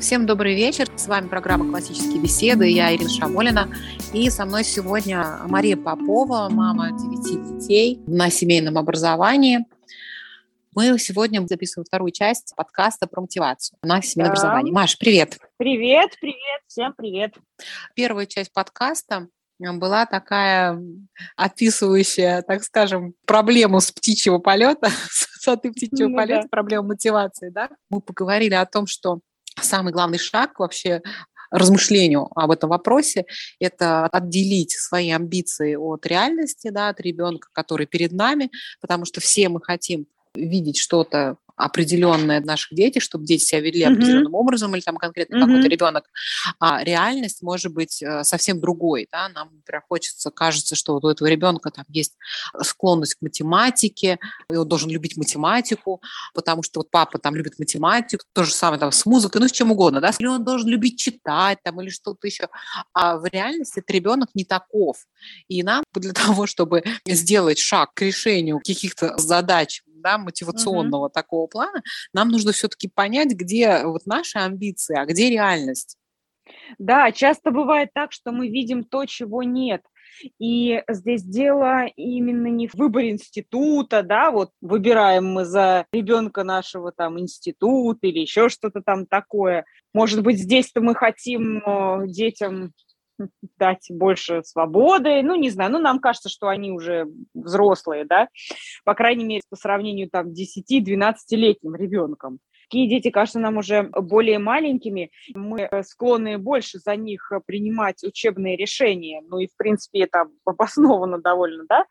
Всем добрый вечер. С вами программа «Классические беседы». Я Ирина Шамолина. И со мной сегодня Мария Попова, мама девяти детей на семейном образовании. Мы сегодня записываем вторую часть подкаста про мотивацию на семейном да. образовании. Маш, привет. Привет, привет, всем привет. Первая часть подкаста была такая описывающая, так скажем, проблему с птичьего полета, с высоты птичьего ну, полета, да. проблему мотивации, да? Мы поговорили о том, что самый главный шаг вообще размышлению об этом вопросе – это отделить свои амбиции от реальности, да, от ребенка, который перед нами, потому что все мы хотим видеть что-то определенное наших детей, чтобы дети себя вели mm-hmm. определенным образом, или там конкретно mm-hmm. какой-то ребенок, а реальность может быть э, совсем другой. Да? Нам, например, хочется, кажется, что вот у этого ребенка там есть склонность к математике, и он должен любить математику, потому что вот папа там любит математику, то же самое там с музыкой, ну с чем угодно, да, или он должен любить читать там или что-то еще. А в реальности этот ребенок не таков. И нам для того, чтобы сделать шаг к решению каких-то задач да, мотивационного угу. такого плана, нам нужно все-таки понять, где вот наши амбиции, а где реальность. Да, часто бывает так, что мы видим то, чего нет. И здесь дело именно не в выборе института, да, вот выбираем мы за ребенка нашего там институт или еще что-то там такое. Может быть, здесь-то мы хотим э, детям дать больше свободы. Ну, не знаю, ну, нам кажется, что они уже взрослые, да, по крайней мере, по сравнению там 10-12-летним ребенком. Такие дети кажутся нам уже более маленькими, мы э, склонны больше за них принимать учебные решения, ну и, в принципе, это обосновано довольно, да,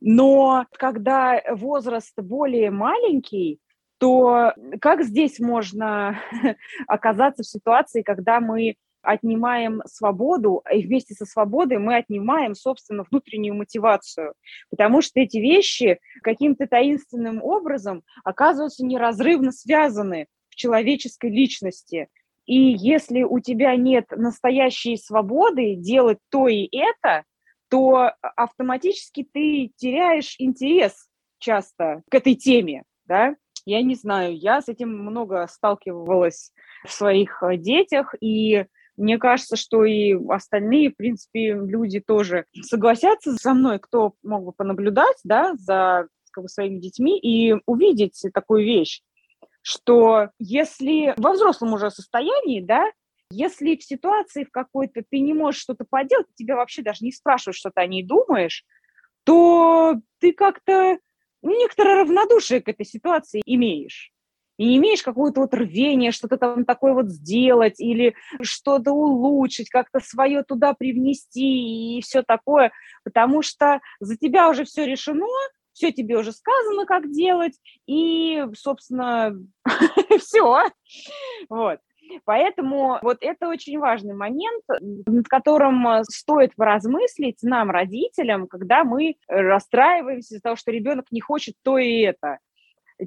но когда возраст более маленький, то как здесь можно оказаться в ситуации, когда мы отнимаем свободу, и вместе со свободой мы отнимаем, собственно, внутреннюю мотивацию, потому что эти вещи каким-то таинственным образом оказываются неразрывно связаны в человеческой личности. И если у тебя нет настоящей свободы делать то и это, то автоматически ты теряешь интерес часто к этой теме, да? Я не знаю, я с этим много сталкивалась в своих э, детях, и мне кажется, что и остальные, в принципе, люди тоже согласятся со мной, кто мог бы понаблюдать, да, за как бы, своими детьми и увидеть такую вещь, что если во взрослом уже состоянии, да, если в ситуации в какой-то ты не можешь что-то поделать, тебя вообще даже не спрашивают, что ты о ней думаешь, то ты как-то ну, некоторое равнодушие к этой ситуации имеешь и не имеешь какое-то вот рвение что-то там такое вот сделать или что-то улучшить, как-то свое туда привнести и все такое, потому что за тебя уже все решено, все тебе уже сказано, как делать, и, собственно, все. Вот. Поэтому вот это очень важный момент, над которым стоит поразмыслить нам, родителям, когда мы расстраиваемся из-за того, что ребенок не хочет то и это.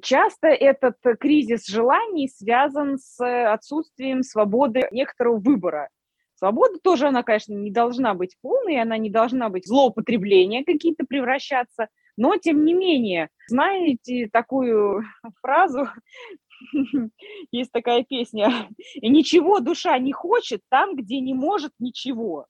Часто этот кризис желаний связан с отсутствием свободы некоторого выбора. Свобода тоже, она, конечно, не должна быть полной, она не должна быть злоупотребления какие-то превращаться, но, тем не менее, знаете такую фразу, есть такая песня, «Ничего душа не хочет там, где не может ничего».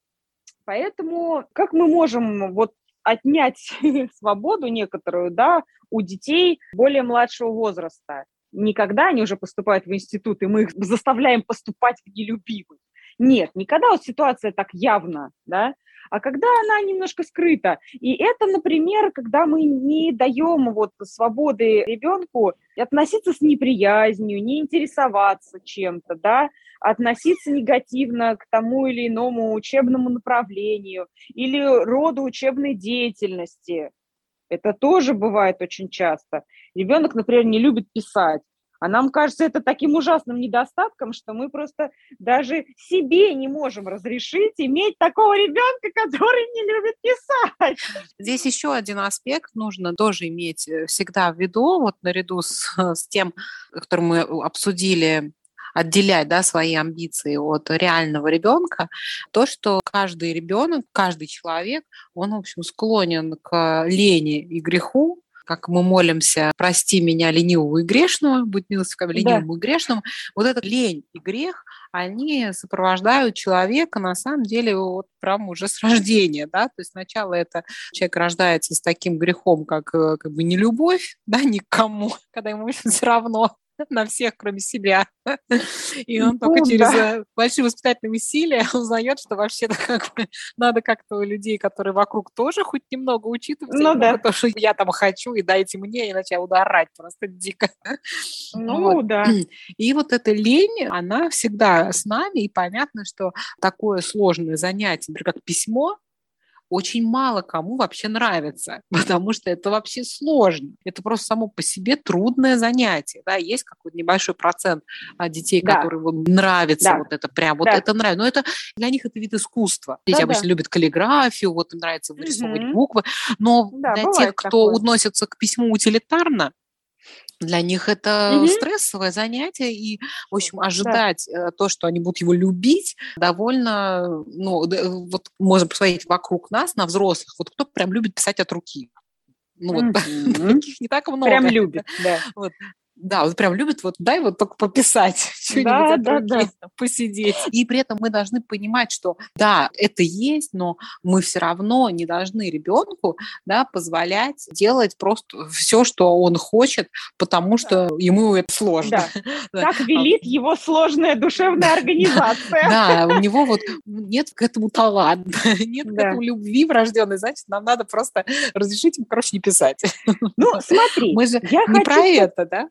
Поэтому как мы можем вот отнять свободу некоторую, да, у детей более младшего возраста. Никогда они уже поступают в институт, и мы их заставляем поступать в нелюбимый. Нет, никогда вот ситуация так явно, да, а когда она немножко скрыта. И это, например, когда мы не даем вот свободы ребенку относиться с неприязнью, не интересоваться чем-то, да, относиться негативно к тому или иному учебному направлению или роду учебной деятельности. Это тоже бывает очень часто. Ребенок, например, не любит писать. А нам кажется это таким ужасным недостатком, что мы просто даже себе не можем разрешить иметь такого ребенка, который не любит писать. Здесь еще один аспект нужно тоже иметь э, всегда в виду, вот наряду с, с тем, который мы обсудили отделять да, свои амбиции от реального ребенка, то, что каждый ребенок, каждый человек, он, в общем, склонен к лени и греху, как мы молимся, прости меня, ленивого и грешного, будь милостив ко мне, ленивому да. и грешному, вот этот лень и грех, они сопровождают человека, на самом деле, вот прям уже с рождения, да, то есть сначала это человек рождается с таким грехом, как э, как бы не любовь, да, никому, когда ему все равно, на всех, кроме себя. И он только ну через да. Э, большие воспитательные усилия узнает, что вообще-то как бы надо как-то у людей, которые вокруг тоже хоть немного учитывать, ну, да. то, что я там хочу, и дайте мне, иначе я буду орать просто дико. Ну вот. да. И вот эта лень, она всегда с нами, и понятно, что такое сложное занятие, например, как письмо, очень мало кому вообще нравится, потому что это вообще сложно. Это просто само по себе трудное занятие. Да? Есть какой-то небольшой процент а, детей, да. которым нравится да. вот это прям, вот да. это нравится. Но это для них это вид искусства. Дети да, обычно да. любят каллиграфию, вот им нравится вырисовывать угу. буквы. Но да, для тех, кто такое. относится к письму утилитарно, для них это угу. стрессовое занятие, и, в общем, ожидать да. Э, то, что они будут его любить, довольно, ну, вот можно посмотреть вокруг нас, на взрослых, вот кто прям любит писать от руки. Ну, вот, таких не так много. Прям любит, да. Вот. Да, вот прям любит вот дай вот только пописать, что-нибудь да, да, да. посидеть. И при этом мы должны понимать, что да, это есть, но мы все равно не должны ребенку да, позволять делать просто все, что он хочет, потому что да. ему это сложно. Да. Как велит его сложная душевная организация. Да, у него вот нет к этому таланта, нет к этому любви врожденной, значит, нам надо просто разрешить ему, короче, не писать. Ну, смотри, мы же не про это, да?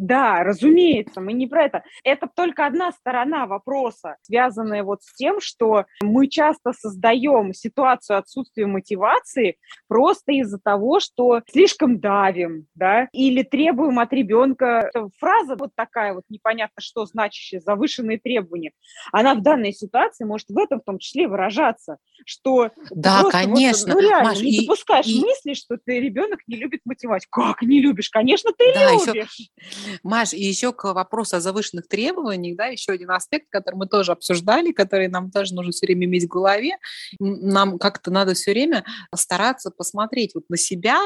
Да, разумеется, мы не про это. Это только одна сторона вопроса, связанная вот с тем, что мы часто создаем ситуацию отсутствия мотивации просто из-за того, что слишком давим, да, или требуем от ребенка. Фраза вот такая вот непонятно что значащая, завышенные требования, она в данной ситуации может в этом в том числе выражаться, что да, конечно, вот, ну реально Маш, не и, допускаешь и... мысли, что ты ребенок не любит математику. Как не любишь? Конечно, ты да, любишь. Еще Маш, и еще к вопросу о завышенных требованиях, да, еще один аспект, который мы тоже обсуждали, который нам тоже нужно все время иметь в голове. Нам как-то надо все время стараться посмотреть вот на себя,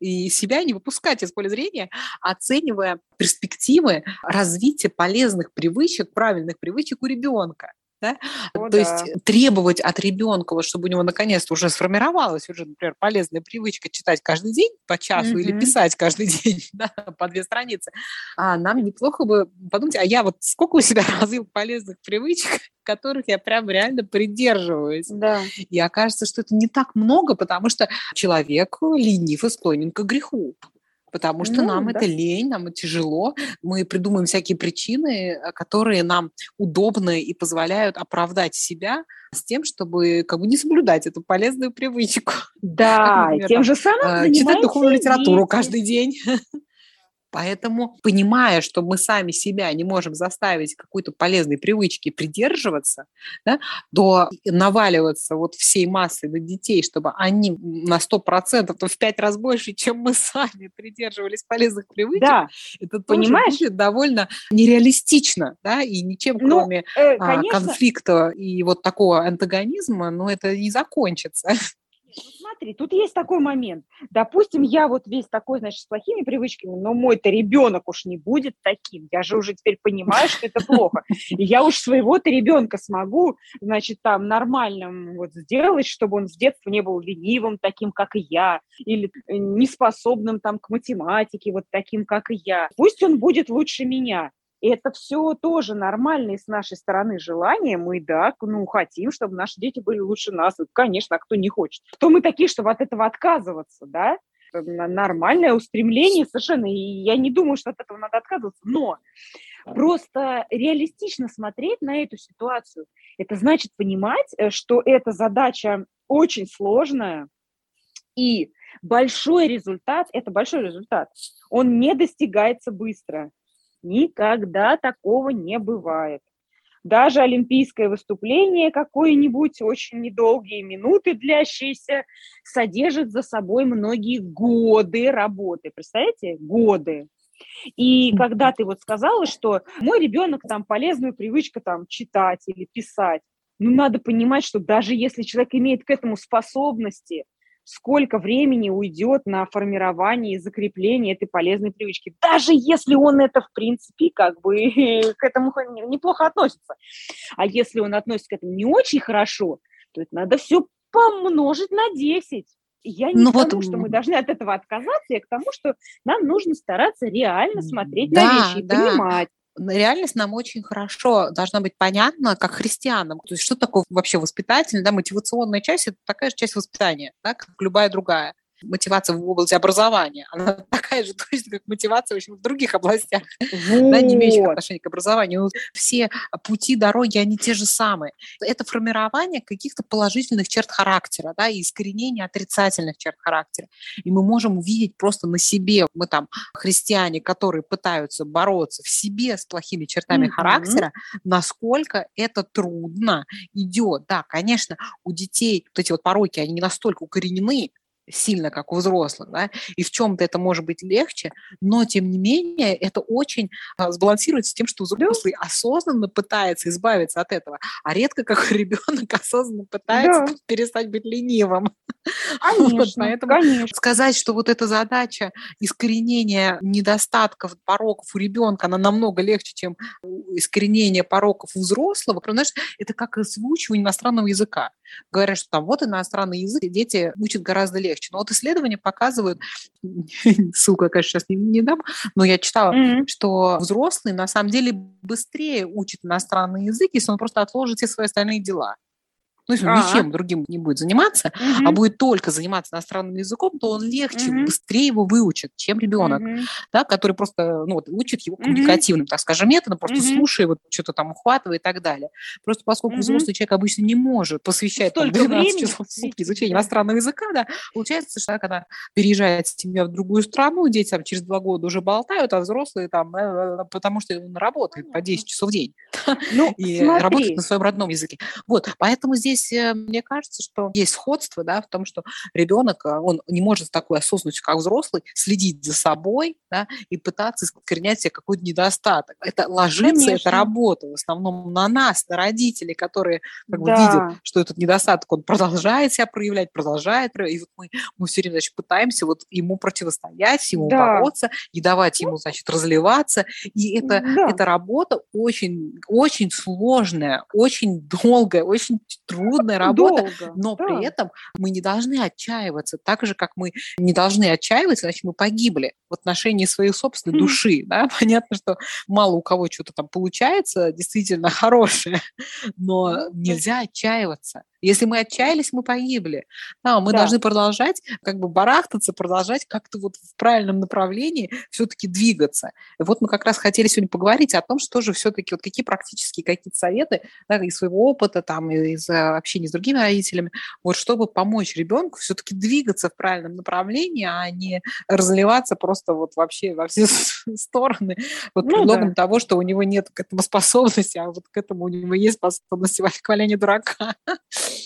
и себя не выпускать из поля зрения, оценивая перспективы развития полезных привычек, правильных привычек у ребенка. Да? О, То да. есть требовать от ребенка, вот, чтобы у него наконец-то уже сформировалась уже, например, полезная привычка читать каждый день по часу mm-hmm. или писать каждый день да, по две страницы, а нам неплохо бы подумать, а я вот сколько у себя развил полезных привычек, которых я прям реально придерживаюсь. Да. И окажется, что это не так много, потому что человек ленив и склонен к греху потому что ну, нам да. это лень, нам это тяжело. Мы придумаем всякие причины, э, которые нам удобны и позволяют оправдать себя с тем, чтобы как бы не соблюдать эту полезную привычку. Да, как, например, тем же самым э, читать духовную литературу каждый день. Поэтому, понимая, что мы сами себя не можем заставить какой-то полезной привычки придерживаться, да, то наваливаться вот всей массой на детей, чтобы они на 100%, то в пять раз больше, чем мы сами придерживались полезных привычек, да. это Понимаешь? будет довольно нереалистично, да, и ничем, ну, кроме э, а, конфликта и вот такого антагонизма, ну, это не закончится. Смотри, тут есть такой момент. Допустим, я вот весь такой, значит, с плохими привычками, но мой-то ребенок уж не будет таким. Я же уже теперь понимаю, что это плохо. И я уж своего-то ребенка смогу, значит, там нормальным вот сделать, чтобы он с детства не был ленивым, таким, как и я, или э, неспособным там к математике, вот таким, как и я. Пусть он будет лучше меня. И это все тоже нормальные с нашей стороны желания. Мы, да, ну, хотим, чтобы наши дети были лучше нас. конечно, а кто не хочет? Кто мы такие, чтобы от этого отказываться, да? Нормальное устремление совершенно. И я не думаю, что от этого надо отказываться. Но просто реалистично смотреть на эту ситуацию, это значит понимать, э, что эта задача очень сложная, и большой результат, это большой результат, он не достигается быстро. Никогда такого не бывает. Даже олимпийское выступление какое-нибудь, очень недолгие минуты длящиеся, содержит за собой многие годы работы. Представляете? Годы. И когда ты вот сказала, что мой ребенок там полезную привычку там читать или писать, ну надо понимать, что даже если человек имеет к этому способности, сколько времени уйдет на формирование и закрепление этой полезной привычки. Даже если он это, в принципе, как бы к этому неплохо относится. А если он относится к этому не очень хорошо, то это надо все помножить на 10. Я не ну, к вот... тому, что мы должны от этого отказаться, я к тому, что нам нужно стараться реально смотреть да, на вещи и да. понимать, реальность нам очень хорошо должна быть понятна как христианам. То есть что такое вообще воспитательная, да, мотивационная часть – это такая же часть воспитания, да, как любая другая мотивация в области образования. Она такая же точно, как мотивация в, общем, в других областях, вот. да, не имеющих отношения к образованию. Все пути, дороги, они те же самые. Это формирование каких-то положительных черт характера, да, и искоренение отрицательных черт характера. И мы можем увидеть просто на себе, мы там христиане, которые пытаются бороться в себе с плохими чертами mm-hmm. характера, насколько это трудно идет. Да, конечно, у детей вот эти вот пороки, они не настолько укоренены, сильно, как у взрослых, да, и в чем-то это может быть легче, но, тем не менее, это очень а, сбалансируется с тем, что взрослый осознанно пытается избавиться от этого, а редко как ребенок осознанно пытается да. перестать быть ленивым. Конечно, вот, поэтому конечно. сказать, что вот эта задача искоренения недостатков, пороков у ребенка, она намного легче, чем искоренение пороков у взрослого, знаешь, это как озвучивание иностранного языка. Говорят, что там вот иностранный язык, дети учат гораздо легче легче. Но вот исследования показывают, ссылку я, конечно, сейчас не, не дам, но я читала, mm-hmm. что взрослый на самом деле быстрее учит иностранный язык, если он просто отложит все свои остальные дела ну, если он А-а. ничем другим не будет заниматься, угу. а будет только заниматься иностранным языком, то он легче, угу. быстрее его выучит, чем ребенок, угу. да, который просто ну, вот, учит его коммуникативным, угу. так скажем, методом, просто угу. слушая, вот, что-то там ухватывает и так далее. Просто поскольку угу. взрослый человек обычно не может посвящать там, 12 времени? часов в сутки изучению иностранного языка, да, получается, что когда переезжает семья в другую страну, дети там через два года уже болтают, а взрослые там, э, э, потому что он работает по 10 часов в день ну, и смотри. работает на своем родном языке. Вот, поэтому здесь здесь, э, мне кажется, что есть сходство да, в том, что ребенок, э, он не может с такой осознанностью, как взрослый, следить за собой да, и пытаться искоренять себе какой-то недостаток. Это ложится, Конечно. это работа в основном на нас, на родителей, которые как да. бы видят, что этот недостаток, он продолжает себя проявлять, продолжает проявлять. И вот мы, мы все время значит, пытаемся вот ему противостоять, ему да. бороться, не давать ему, значит, разливаться. И это, да. эта работа очень, очень сложная, очень долгая, очень трудная трудная работа, Долго, но да. при этом мы не должны отчаиваться, так же, как мы не должны отчаиваться, значит, мы погибли в отношении своей собственной mm души. Да? Понятно, что мало у кого что-то там получается действительно хорошее, но нельзя отчаиваться. Если мы отчаялись, мы погибли. Да, мы да. должны продолжать как бы барахтаться, продолжать как-то вот в правильном направлении все-таки двигаться. И вот мы как раз хотели сегодня поговорить о том, что же все-таки, вот какие практические какие-то советы да, из своего опыта, там, из общения с другими родителями, вот чтобы помочь ребенку все-таки двигаться в правильном направлении, а не разливаться просто вот вообще во все стороны под ну, предлогом да. того, что у него нет к этому способности, а вот к этому у него есть способность валяния дурака.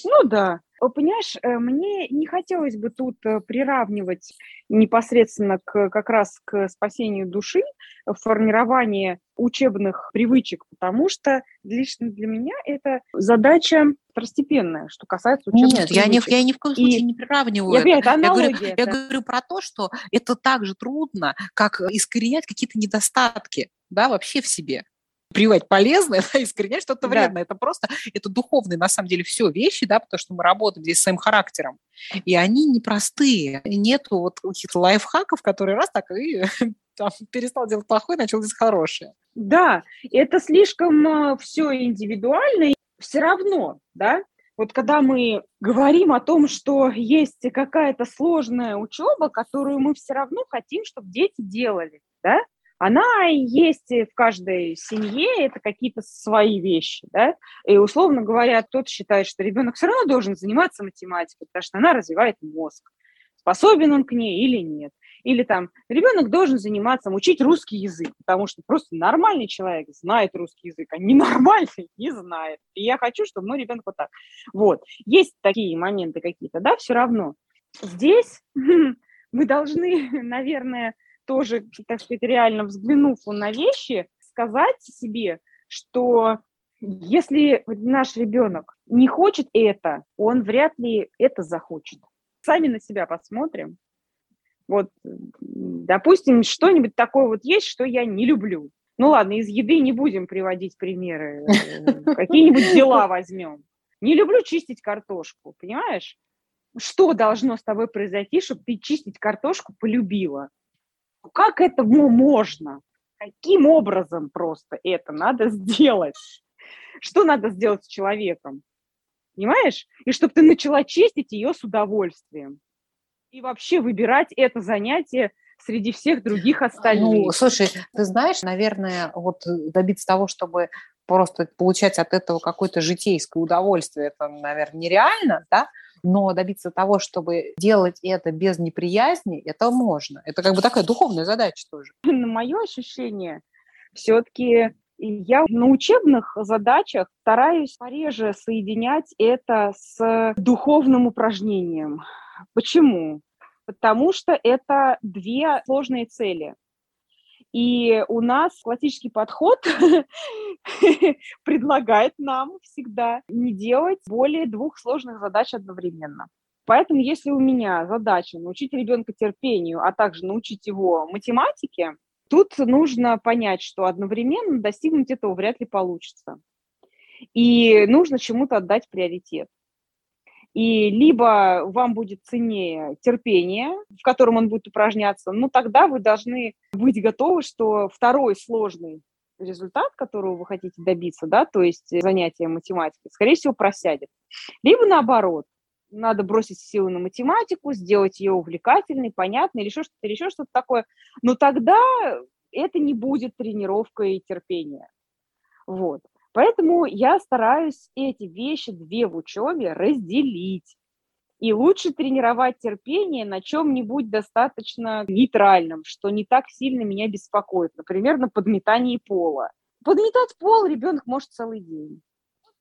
Ну да. Понимаешь, э, мне не хотелось бы тут э, приравнивать непосредственно к, как раз к спасению души, в формировании учебных привычек, потому что лично для меня это задача второстепенная, что касается учебных Нет, привычек. я, не, я ни в коем случае и не приравниваю я, это. это я, говорю, это. я говорю про то, что это так же трудно, как искоренять какие-то недостатки да, вообще в себе прививать полезное, да, искоренять что-то вредное. Да. Это просто, это духовные, на самом деле, все вещи, да, потому что мы работаем здесь с своим характером. И они непростые. Нету вот каких-то лайфхаков, которые раз так и там, перестал делать плохое, начал делать хорошее. Да, это слишком э, все индивидуально. Все равно, да, вот когда мы говорим о том, что есть какая-то сложная учеба, которую мы все равно хотим, чтобы дети делали, да, она есть в каждой семье, это какие-то свои вещи, да, и, условно говоря, тот считает, что ребенок все равно должен заниматься математикой, потому что она развивает мозг, способен он к ней или нет. Или там ребенок должен заниматься, учить русский язык, потому что просто нормальный человек знает русский язык, а ненормальный не знает. И я хочу, чтобы мой ребенок вот так. Вот. Есть такие моменты какие-то, да, все равно. Здесь мы должны, наверное, тоже, так сказать, реально взглянув на вещи, сказать себе, что если наш ребенок не хочет это, он вряд ли это захочет. Сами на себя посмотрим. Вот, допустим, что-нибудь такое вот есть, что я не люблю. Ну ладно, из еды не будем приводить примеры. Э, какие-нибудь дела возьмем. Не люблю чистить картошку, понимаешь? Что должно с тобой произойти, чтобы ты чистить картошку полюбила? Как это можно? Каким образом просто это надо сделать? Что надо сделать с человеком? Понимаешь? И чтобы ты начала чистить ее с удовольствием. И вообще выбирать это занятие среди всех других остальных. Ну, слушай, ты знаешь, наверное, вот добиться того, чтобы просто получать от этого какое-то житейское удовольствие, это, наверное, нереально, да, но добиться того, чтобы делать это без неприязни, это можно. Это как бы такая духовная задача тоже. На мое ощущение, все-таки я на учебных задачах стараюсь пореже соединять это с духовным упражнением. Почему? Потому что это две сложные цели. И у нас классический подход предлагает нам всегда не делать более двух сложных задач одновременно. Поэтому если у меня задача научить ребенка терпению, а также научить его математике, тут нужно понять, что одновременно достигнуть этого вряд ли получится. И нужно чему-то отдать приоритет. И либо вам будет ценнее терпение, в котором он будет упражняться, ну тогда вы должны быть готовы, что второй сложный результат, которого вы хотите добиться, да, то есть занятие математикой, скорее всего, просядет. Либо наоборот, надо бросить силы на математику, сделать ее увлекательной, понятной, или еще что-то, или еще что-то такое. Но тогда это не будет тренировкой терпения. Вот. Поэтому я стараюсь эти вещи, две в учебе, разделить. И лучше тренировать терпение на чем-нибудь достаточно нейтральном, что не так сильно меня беспокоит. Например, на подметании пола. Подметать пол ребенок может целый день.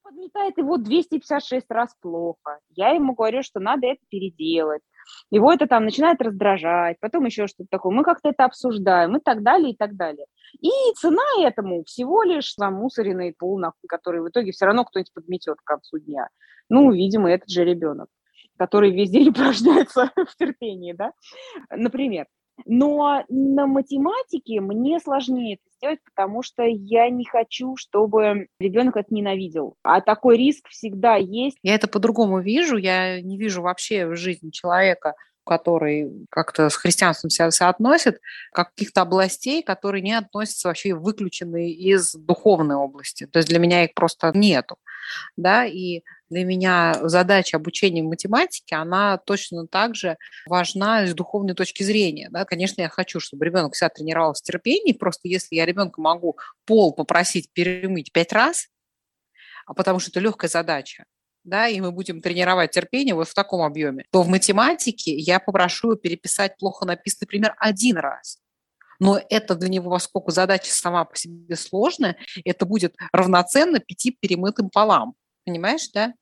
подметает его 256 раз плохо. Я ему говорю, что надо это переделать его это там начинает раздражать, потом еще что-то такое. Мы как-то это обсуждаем и так далее, и так далее. И цена этому всего лишь замусоренный пол, который в итоге все равно кто-нибудь подметет к концу дня. Ну, видимо, этот же ребенок, который весь день упражняется в терпении, да, например. Но на математике мне сложнее это сделать, потому что я не хочу, чтобы ребенок это ненавидел. А такой риск всегда есть. Я это по-другому вижу. Я не вижу вообще в жизни человека, который как-то с христианством себя соотносит, как каких-то областей, которые не относятся вообще выключены из духовной области. То есть для меня их просто нету. Да, и для меня задача обучения математике, она точно так же важна с духовной точки зрения. Да? Конечно, я хочу, чтобы ребенок себя тренировал в терпении, просто если я ребенка могу пол попросить перемыть пять раз, а потому что это легкая задача, да, и мы будем тренировать терпение вот в таком объеме, то в математике я попрошу его переписать плохо написанный пример один раз. Но это для него, поскольку задача сама по себе сложная, это будет равноценно пяти перемытым полам. Понимаешь, да?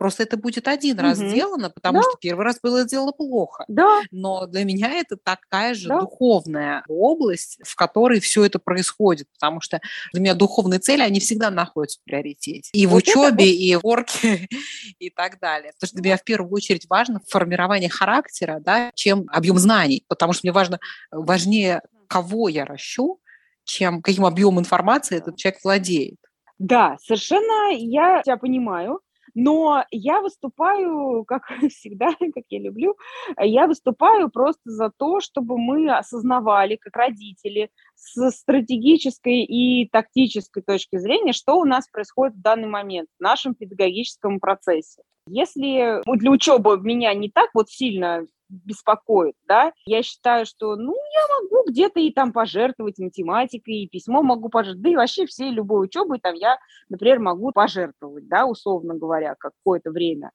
Просто это будет один угу. раз сделано, потому да. что первый раз было сделано плохо. Да. Но для меня это такая же да. духовная область, в которой все это происходит, потому что для меня духовные цели, они всегда находятся в приоритете. И в вот учебе, это... и в орке, и так далее. Потому что для меня в первую очередь важно формирование характера, да, чем объем знаний, потому что мне важно, важнее, кого я ращу, чем каким объемом информации этот человек владеет. Да, совершенно я тебя понимаю. Но я выступаю, как всегда, как я люблю, я выступаю просто за то, чтобы мы осознавали, как родители, с стратегической и тактической точки зрения, что у нас происходит в данный момент в нашем педагогическом процессе. Если для учебы меня не так вот сильно беспокоит, да, я считаю, что, ну, я могу где-то и там пожертвовать математикой, и письмо могу пожертвовать, да и вообще всей любой учебой там я, например, могу пожертвовать, да, условно говоря, какое-то время,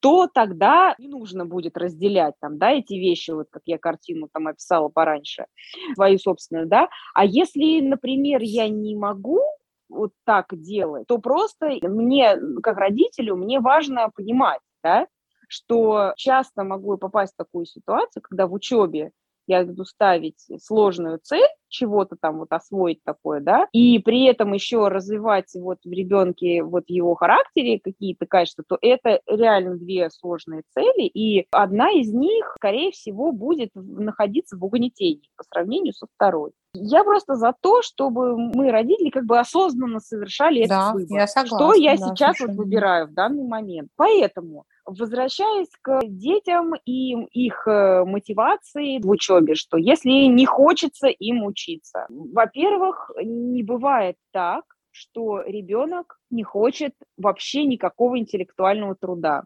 то тогда не нужно будет разделять там, да, эти вещи, вот как я картину там описала пораньше, свою собственную, да, а если, например, я не могу вот так делать, то просто мне, как родителю, мне важно понимать, да, что часто могу попасть в такую ситуацию, когда в учебе я буду ставить сложную цель, чего-то там вот освоить такое, да, и при этом еще развивать вот в ребенке вот его характере какие-то качества, то это реально две сложные цели, и одна из них, скорее всего, будет находиться в угнетении по сравнению со второй. Я просто за то, чтобы мы, родители, как бы осознанно совершали да, этот выбор. Я согласна, что я да, сейчас совершенно. вот выбираю в данный момент. Поэтому Возвращаясь к детям и их э, мотивации в учебе, что если не хочется им учиться, во-первых, не бывает так, что ребенок не хочет вообще никакого интеллектуального труда.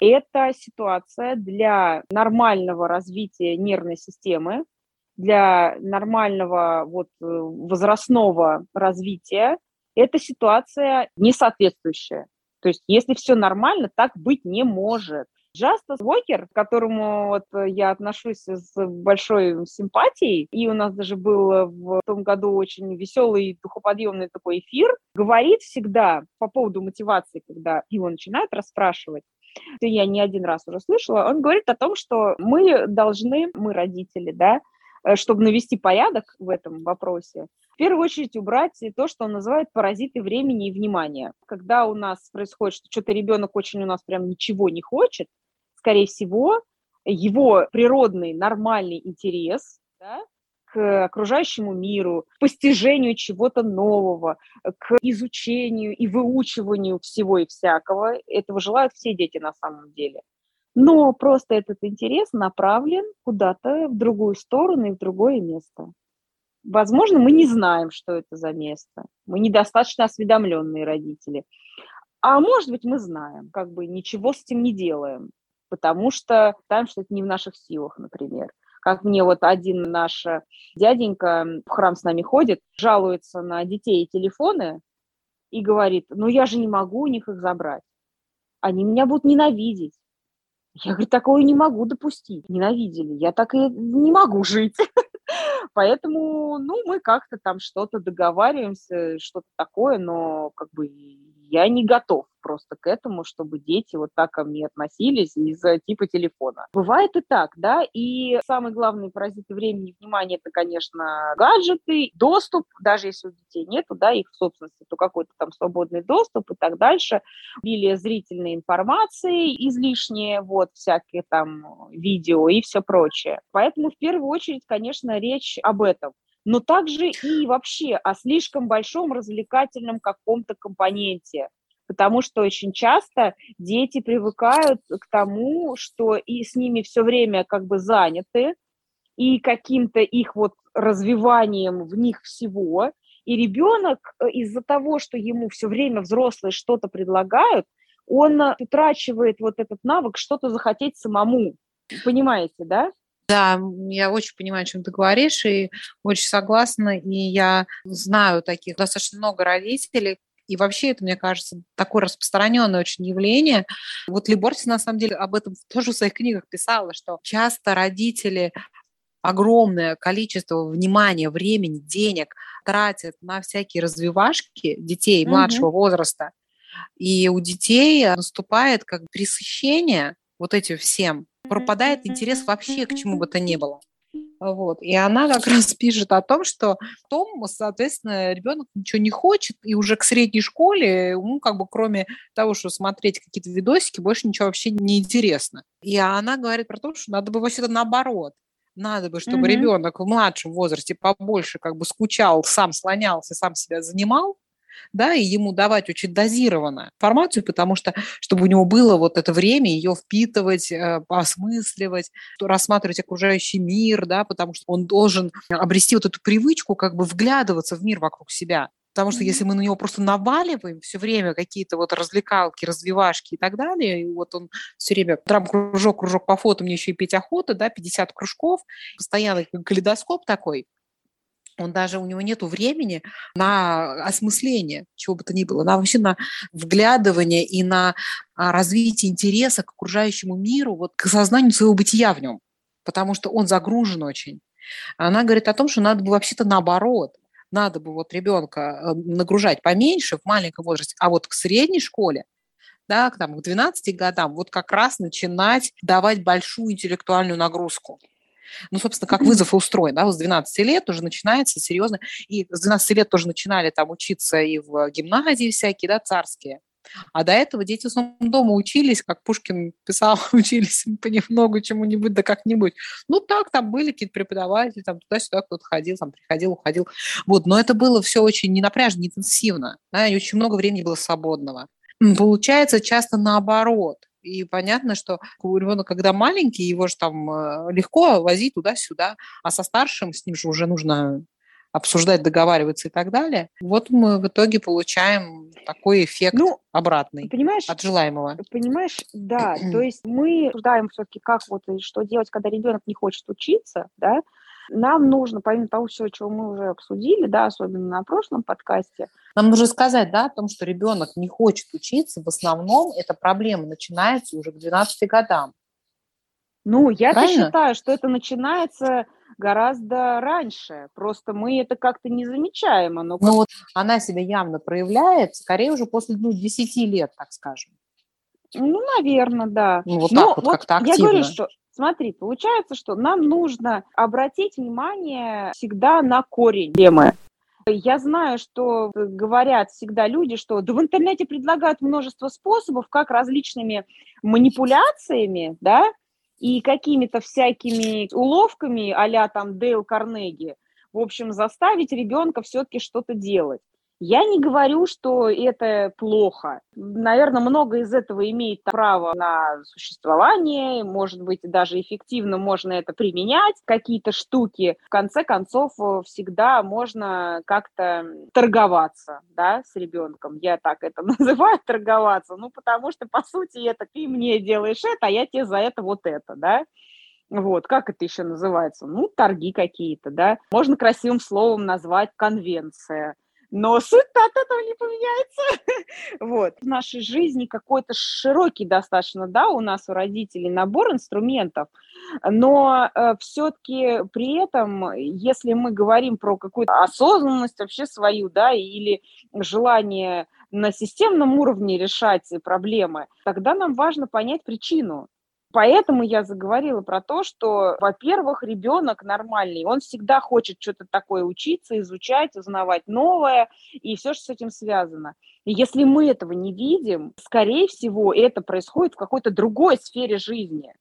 Это ситуация для нормального развития нервной системы, для нормального вот, э, возрастного развития. Это ситуация несоответствующая. То есть если все нормально, так быть не может. Джастас Уокер, к которому вот я отношусь с большой симпатией, и у нас даже был в том году очень веселый, духоподъемный такой эфир, говорит всегда по поводу мотивации, когда его начинают расспрашивать, я не один раз уже слышала, он говорит о том, что мы должны, мы родители, да, Э, чтобы навести порядок в этом вопросе, в первую очередь убрать то, что он называет паразиты времени и внимания. Когда у нас происходит, что что-то ребенок очень у нас прям ничего не хочет, скорее всего, его природный нормальный интерес да, к окружающему миру, к постижению чего-то нового, к изучению и выучиванию всего и всякого. Этого желают все дети на самом деле но просто этот интерес направлен куда-то в другую сторону и в другое место. Возможно, мы не знаем, что это за место. Мы недостаточно осведомленные родители. А может быть, мы знаем, как бы ничего с этим не делаем, потому что там что это не в наших силах, например. Как мне вот один наш дяденька в храм с нами ходит, жалуется на детей и телефоны и говорит, ну я же не могу у них их забрать. Они меня будут ненавидеть. Я, говорю, такое не могу допустить. Ненавидели. Я так и не могу жить. Поэтому, ну, мы как-то там что-то договариваемся, что-то такое, но как бы я не готов просто к этому, чтобы дети вот так ко мне относились из-за типа телефона. Бывает и так, да, и самый главный паразиты времени и внимания это, конечно, гаджеты, доступ, даже если у детей нету, да, их собственности, то какой-то там свободный доступ и так дальше, или зрительной информации излишнее, вот, всякие там видео и все прочее. Поэтому в первую очередь, конечно, речь об этом но также и вообще о слишком большом развлекательном каком-то компоненте. Потому что очень часто дети привыкают к тому, что и с ними все время как бы заняты, и каким-то их вот развиванием в них всего. И ребенок э, из-за того, что ему все время взрослые что-то предлагают, он утрачивает вот этот навык что-то захотеть самому. Понимаете, да? Да, я очень понимаю, о чем ты говоришь, и очень согласна. И я знаю таких достаточно много родителей, и вообще это, мне кажется, такое распространенное очень явление. Вот Либорти, на самом деле, об этом тоже в своих книгах писала, что часто родители огромное количество внимания, времени, денег тратят на всякие развивашки детей mm-hmm. младшего возраста. И у детей наступает как пресыщение вот этим всем пропадает интерес вообще к чему бы то ни было. Вот. И она как раз пишет о том, что потом, соответственно, ребенок ничего не хочет, и уже к средней школе ему как бы кроме того, что смотреть какие-то видосики, больше ничего вообще не интересно. И она говорит про то, что надо бы вообще-то наоборот. Надо бы, чтобы mm-hmm. ребенок в младшем возрасте побольше как бы скучал, сам слонялся, сам себя занимал, да, и ему давать очень дозированно информацию, потому что, чтобы у него было вот это время ее впитывать, э, осмысливать, рассматривать окружающий мир, да, потому что он должен обрести вот эту привычку как бы вглядываться в мир вокруг себя. Потому что если мы на него просто наваливаем все время какие-то вот развлекалки, развивашки и так далее, и вот он все время драм-кружок, кружок по фото, мне еще и петь охота, да, 50 кружков, постоянно калейдоскоп такой, он даже, у него нет времени на осмысление чего бы то ни было, на вообще на вглядывание и на а, развитие интереса к окружающему миру, вот к сознанию своего бытия в нем, потому что он загружен очень. Она говорит о том, что надо бы вообще-то наоборот, надо бы вот ребенка э, нагружать поменьше в маленьком возрасте, а вот к средней школе, да, к, там, к 12 годам, вот как раз начинать давать большую интеллектуальную нагрузку. Ну, собственно, как вызов и устроен, да, с 12 лет уже начинается серьезно, и с 12 лет тоже начинали там учиться и в гимназии всякие, да, царские, а до этого дети в основном дома учились, как Пушкин писал, учились понемногу чему-нибудь, да как-нибудь. Ну так, там были какие-то преподаватели, там туда-сюда кто-то ходил, там приходил, уходил. Вот, но это было все очень ненапряжно, интенсивно, да, и очень много времени было свободного. Получается часто наоборот. И понятно, что у ребенка, когда маленький, его же там э, легко возить туда-сюда, а со старшим с ним же уже нужно обсуждать, договариваться и так далее. Вот мы в итоге получаем такой эффект ну, обратный понимаешь, от желаемого. Понимаешь, да, то есть мы обсуждаем все-таки, как вот и что делать, когда ребенок не хочет учиться, да, нам нужно, помимо того всего, чего мы уже обсудили, да, особенно на прошлом подкасте. Нам нужно сказать, да, о том, что ребенок не хочет учиться, в основном эта проблема начинается уже к 12 годам. Ну, я считаю, что это начинается гораздо раньше. Просто мы это как-то не замечаем. Оно ну, вот она себя явно проявляет, скорее уже после ну, 10 лет, так скажем. Ну, наверное, да. Ну, вот Но так вот, вот как-то активно. Я говорю, что Смотри, получается, что нам нужно обратить внимание всегда на корень темы. Я знаю, что говорят всегда люди, что да в интернете предлагают множество способов, как различными манипуляциями, да, и какими-то всякими уловками а там Дейл Карнеги, в общем, заставить ребенка все-таки что-то делать. Я не говорю, что это плохо. Наверное, много из этого имеет право на существование, может быть, даже эффективно можно это применять, какие-то штуки. В конце концов, всегда можно как-то торговаться да, с ребенком. Я так это называю, торговаться. Ну, потому что, по сути, это ты мне делаешь это, а я тебе за это вот это, да. Вот, как это еще называется? Ну, торги какие-то, да. Можно красивым словом назвать конвенция но суть от этого не поменяется. вот. В нашей жизни какой-то широкий достаточно, да, у нас у родителей набор инструментов, но э, все-таки при этом, если мы говорим про какую-то осознанность вообще свою, да, или желание на системном уровне решать проблемы, тогда нам важно понять причину. Поэтому я заговорила про то, что, во-первых, ребенок нормальный, он всегда хочет что-то такое учиться, изучать, узнавать новое и все, что с этим связано. И если мы этого не видим, скорее всего, это происходит в какой-то другой сфере жизни,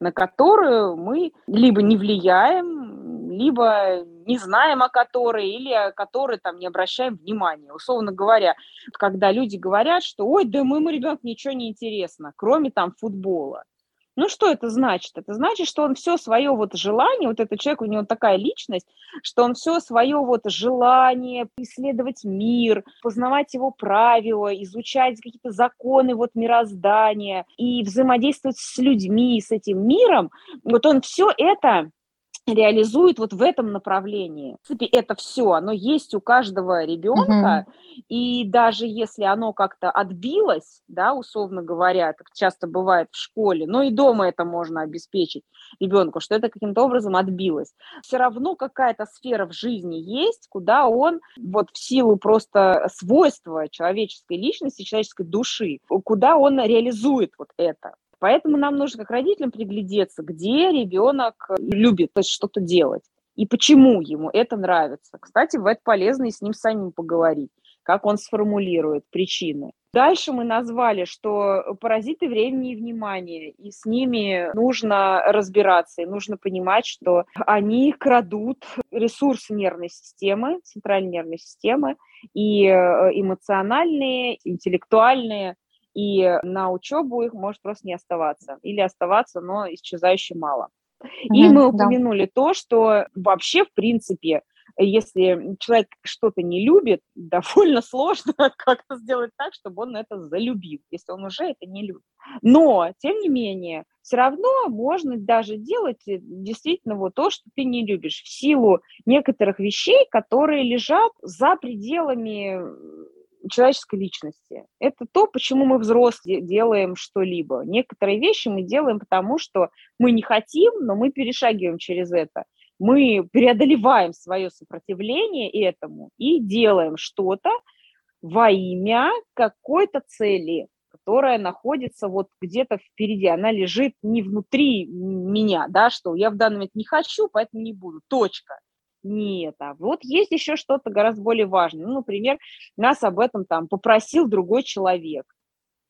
на которую мы либо не влияем, либо не знаем о которой, или о которой там не обращаем внимания. Условно говоря, когда люди говорят, что ой, да моему ребенку ничего не интересно, кроме там футбола. Ну, что это значит? Это значит, что он все свое вот желание, вот этот человек, у него такая личность, что он все свое вот желание исследовать мир, познавать его правила, изучать какие-то законы вот мироздания и взаимодействовать с людьми, с этим миром, вот он все это реализует вот в этом направлении. В принципе, это все, оно есть у каждого ребенка, угу. и даже если оно как-то отбилось, да, условно говоря, как часто бывает в школе, но и дома это можно обеспечить ребенку, что это каким-то образом отбилось, все равно какая-то сфера в жизни есть, куда он вот в силу просто свойства человеческой личности, человеческой души, куда он реализует вот это. Поэтому нам нужно как родителям приглядеться, где ребенок любит что-то делать и почему ему это нравится. Кстати, в это полезно и с ним самим поговорить, как он сформулирует причины. Дальше мы назвали, что паразиты времени и внимания, и с ними нужно разбираться, и нужно понимать, что они крадут ресурсы нервной системы, центральной нервной системы, и э, эмоциональные, интеллектуальные, и на учебу их может просто не оставаться. Или оставаться, но исчезающе мало. И mm мы упомянули да. то, что вообще, в принципе, если человек что-то не любит, довольно сложно как-то сделать так, чтобы он это залюбил, если он уже это не любит. Но, тем не менее, все равно можно даже делать э, действительно вот то, что ты не любишь, в силу некоторых вещей, которые лежат за пределами человеческой личности. Это то, почему мы взрослые делаем что-либо. Некоторые вещи мы делаем потому, что мы не хотим, но мы перешагиваем через это. Мы преодолеваем свое сопротивление этому и делаем что-то во имя какой-то цели, которая находится вот где-то впереди, она лежит не внутри меня, да, что я в данный момент не хочу, поэтому не буду, точка. Нет, а вот есть еще что-то гораздо более важное. Ну, например, нас об этом там попросил другой человек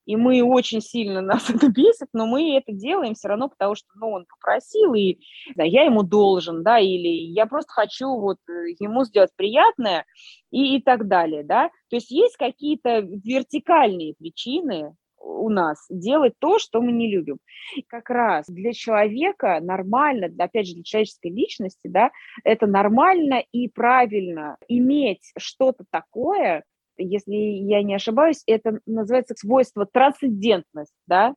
и мы очень сильно нас это бесит, но мы это делаем все равно, потому что, ну, он попросил, и да, я ему должен, да, или я просто хочу вот э, ему сделать приятное и, и так далее, да. То есть есть какие-то вертикальные причины у нас делать то, что мы не любим. Как раз для человека нормально, опять же, для человеческой личности, да, это нормально и правильно иметь что-то такое, если я не ошибаюсь, это называется свойство трансцендентность, да,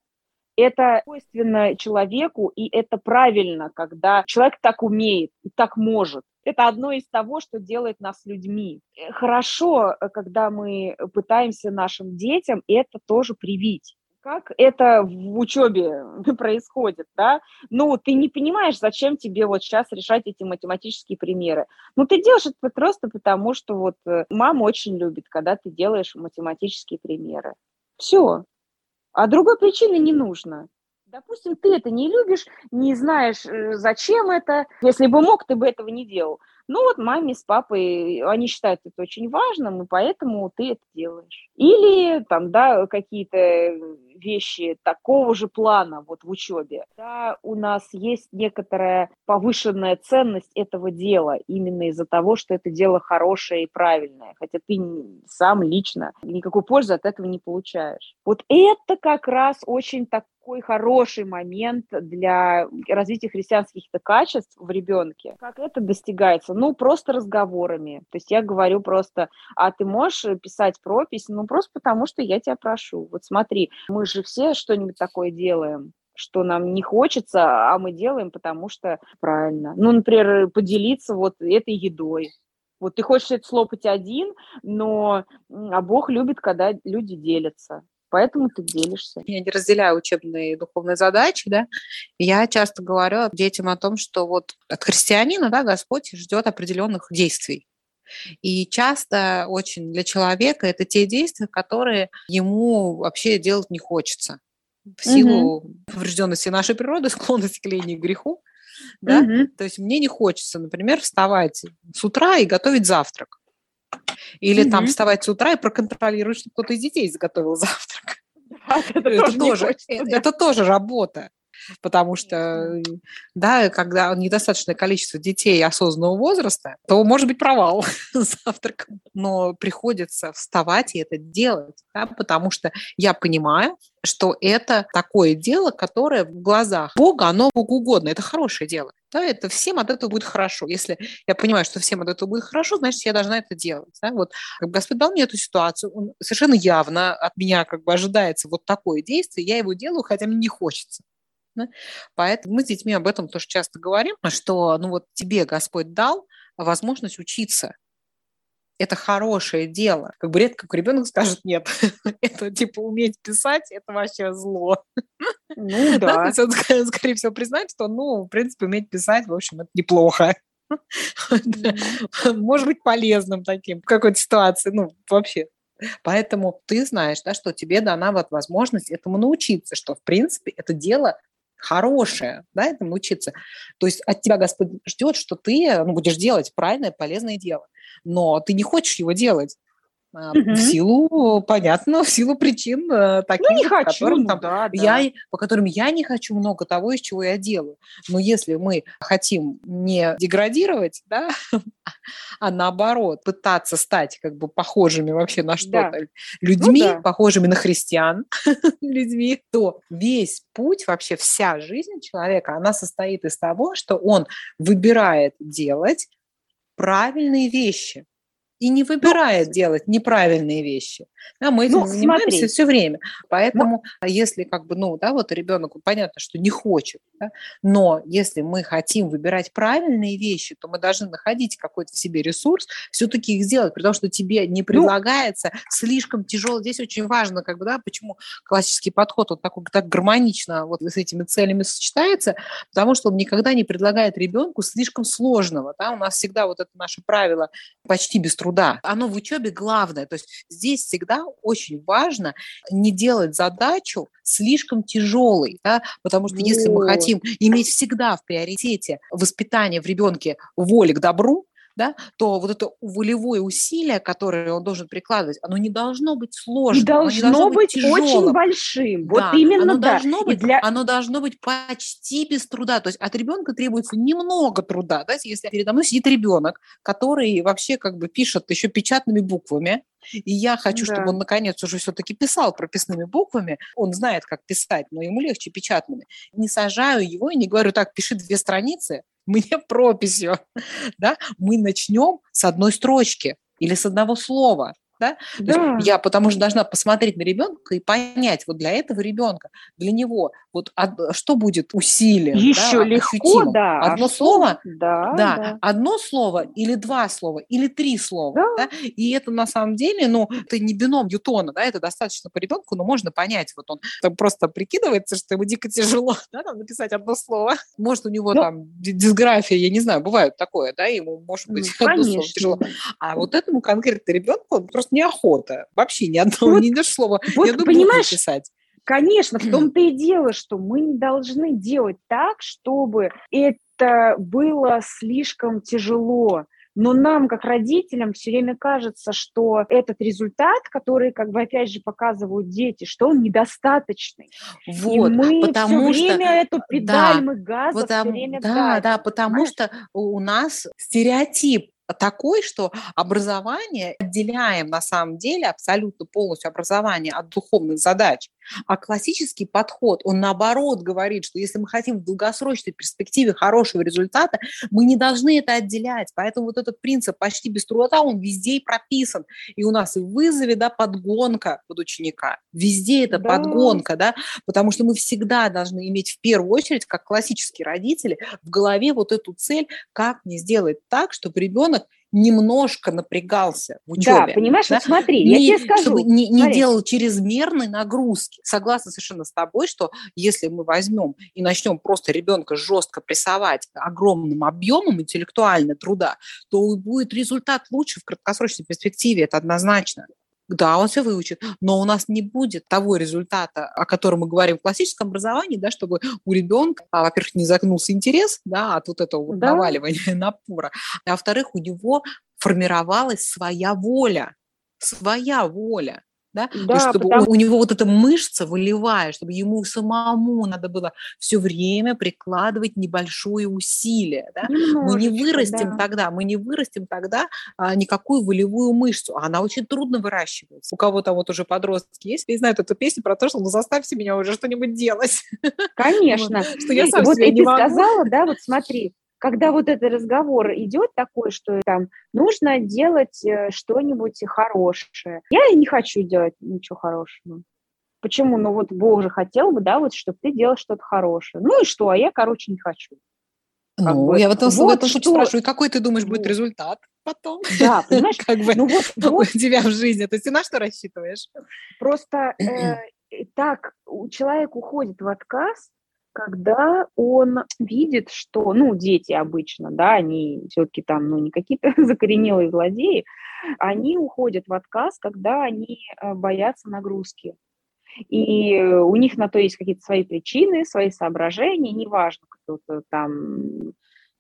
это свойственно человеку, и это правильно, когда человек так умеет и так может. Это одно из того, что делает нас людьми. Хорошо, когда мы пытаемся нашим детям это тоже привить как это в учебе происходит, да, ну, ты не понимаешь, зачем тебе вот сейчас решать эти математические примеры. Ну, ты делаешь это просто потому, что вот э, мама очень любит, когда ты делаешь математические примеры. Все. А другой причины не нужно. Допустим, ты это не любишь, не знаешь, э, зачем это. Если бы мог, ты бы этого не делал. Ну вот маме с папой, они считают это очень важным, и поэтому ты это делаешь. Или там, да, какие-то вещи такого же плана вот в учебе. Да, у нас есть некоторая повышенная ценность этого дела именно из-за того, что это дело хорошее и правильное, хотя ты сам лично никакой пользы от этого не получаешь. Вот это как раз очень так такой хороший момент для развития христианских качеств в ребенке. Как это достигается? Ну, просто разговорами. То есть я говорю просто, а ты можешь писать пропись? Ну, просто потому, что я тебя прошу. Вот смотри, мы же все что-нибудь такое делаем что нам не хочется, а мы делаем, потому что правильно. Ну, например, поделиться вот этой едой. Вот ты хочешь это слопать один, но а Бог любит, когда люди делятся поэтому ты делишься. Я не разделяю учебные и духовные задачи, да. Я часто говорю детям о том, что вот от христианина, да, Господь ждет определенных действий. И часто очень для человека это те действия, которые ему вообще делать не хочется. В силу угу. поврежденности нашей природы, склонности к лени и греху. Да? Угу. То есть мне не хочется, например, вставать с утра и готовить завтрак. Или угу. там вставать с утра и проконтролировать, чтобы кто-то из детей заготовил завтрак. это, это, тоже, это тоже работа потому что, да, когда недостаточное количество детей осознанного возраста, то может быть провал завтраком, но приходится вставать и это делать, да, потому что я понимаю, что это такое дело, которое в глазах Бога, оно Богу угодно, это хорошее дело. Да, это всем от этого будет хорошо. Если я понимаю, что всем от этого будет хорошо, значит, я должна это делать. Да? Вот как бы Господь дал мне эту ситуацию, он совершенно явно от меня как бы ожидается вот такое действие, я его делаю, хотя мне не хочется. Да? Поэтому мы с детьми об этом тоже часто говорим, что ну вот тебе Господь дал возможность учиться. Это хорошее дело. Как бы редко ребенок скажет, нет, это типа уметь писать, это вообще зло. Ну да. да он, скорее всего, признает, что, ну, в принципе, уметь писать, в общем, это неплохо. Может быть полезным таким в какой-то ситуации, ну, вообще. Поэтому ты знаешь, да, что тебе дана вот возможность этому научиться, что, в принципе, это дело хорошее, да, этому учиться. То есть от тебя Господь ждет, что ты ну, будешь делать правильное, полезное дело, но ты не хочешь его делать. Угу. В силу, понятно, в силу причин э, таких, ну, не хочу, по, которым, ну там, да, я, да. по которым я не хочу много того, из чего я делаю. Но если мы хотим не деградировать, да, а наоборот пытаться стать как бы похожими вообще на что-то да. людьми, ну, да. похожими на христиан людьми, то весь путь, вообще вся жизнь человека, она состоит из того, что он выбирает делать правильные вещи и не ну, выбирает ну, делать неправильные вещи. Да, мы этим ну, занимаемся смотри. все время. Поэтому, ну, если как бы, ну, да, вот ребенок, понятно, что не хочет, да, но если мы хотим выбирать правильные вещи, то мы должны находить какой-то в себе ресурс, все-таки их сделать, потому что тебе не ну предлагается ну, слишком тяжело. Здесь очень важно, как бы, да, почему классический подход вот такой так гармонично вот с этими целями сочетается, потому что он никогда не предлагает ребенку слишком сложного. Да? У нас всегда вот это наше правило почти без труда. Оно в учебе главное. То есть здесь всегда очень важно не делать задачу слишком тяжелой, да, потому что если мы хотим иметь всегда в приоритете воспитание в ребенке воли к добру, да, то вот это волевое усилие, которое он должен прикладывать, оно не должно быть сложным. И должно, не должно быть, быть очень большим. Вот именно оно да. Должно быть, для... Оно должно быть почти без труда. То есть от ребенка требуется немного труда. Да? Если передо мной сидит ребенок, который вообще как бы пишет еще печатными буквами, и я хочу, да. чтобы он наконец уже все-таки писал прописными буквами. Он знает, как писать, но ему легче печатными. Не сажаю его и не говорю, так, пиши две страницы, мне прописью, да, мы начнем с одной строчки или с одного слова да? да. я потому что должна посмотреть на ребенка и понять, вот для этого ребенка, для него, вот од, что будет усилием, Еще да, легко, ощутимым. да. Одно а слово, да, да, да, одно слово или два слова или три слова, да. Да? и это на самом деле, ну, это не бином Ньютона, да, это достаточно по ребенку, но можно понять, вот он там просто прикидывается, что ему дико тяжело, да, там написать одно слово, может у него ну, там дисграфия, я не знаю, бывает такое, да, ему может быть ну, одно слово тяжело, а вот этому конкретно ребенку он просто просто неохота. Вообще ни одного, вот, ни одного слова. Вот, Я понимаешь, писать. Конечно, в том-то и дело, что мы не должны делать так, чтобы это было слишком тяжело. Но нам, как родителям, все время кажется, что этот результат, который, как бы, опять же, показывают дети, что он недостаточный. Вот, и мы потому все время что, эту педаль, да, мы газа потому, все время Да, давим, да, потому понимаешь? что у нас стереотип такой, что образование отделяем на самом деле абсолютно полностью образование от духовных задач. А классический подход, он наоборот говорит, что если мы хотим в долгосрочной перспективе хорошего результата, мы не должны это отделять. Поэтому вот этот принцип почти без труда, он везде и прописан. И у нас и в вызове, да, подгонка под ученика. Везде это да. подгонка, да, потому что мы всегда должны иметь в первую очередь, как классические родители, в голове вот эту цель, как мне сделать так, чтобы ребенок немножко напрягался в учебе. Да, понимаешь, да? вот смотри, не, я тебе скажу. Чтобы не, не делал чрезмерной нагрузки. Согласна совершенно с тобой, что если мы возьмем и начнем просто ребенка жестко прессовать огромным объемом интеллектуального труда, то будет результат лучше в краткосрочной перспективе, это однозначно. Да, он все выучит, но у нас не будет того результата, о котором мы говорим в классическом образовании, да, чтобы у ребенка, а, во-первых, не загнулся интерес да, от вот этого вот да. наваливания напора, а во-вторых, у него формировалась своя воля, своя воля да, да То чтобы потому... у, него вот эта мышца волевая, чтобы ему самому надо было все время прикладывать небольшое усилие, да? мы не вырастим да. тогда, мы не вырастим тогда а, никакую волевую мышцу, она очень трудно выращивается. У кого-то вот уже подростки есть, и знают эту песню про то, что ну заставьте меня уже что-нибудь делать. Конечно. Что я сам вот ты сказала, да, вот смотри, когда вот этот разговор идет такой, что там нужно делать э, что-нибудь хорошее. Я не хочу делать ничего хорошего. Почему? Ну вот Бог же хотел бы, да, вот, чтобы ты делал что-то хорошее. Ну и что? А я, короче, не хочу. ну, бы. я в этом, вот в этом что... спрашиваю, какой ты думаешь будет результат потом? Да, понимаешь? как бы ну, вот, вот, у тебя в жизни. То есть ты на что рассчитываешь? Просто э, так человек уходит в отказ, когда он видит, что, ну, дети обычно, да, они все-таки там, ну, не какие-то закоренелые злодеи, они уходят в отказ, когда они э, боятся нагрузки. И у них на то есть какие-то свои причины, свои соображения, неважно, кто-то там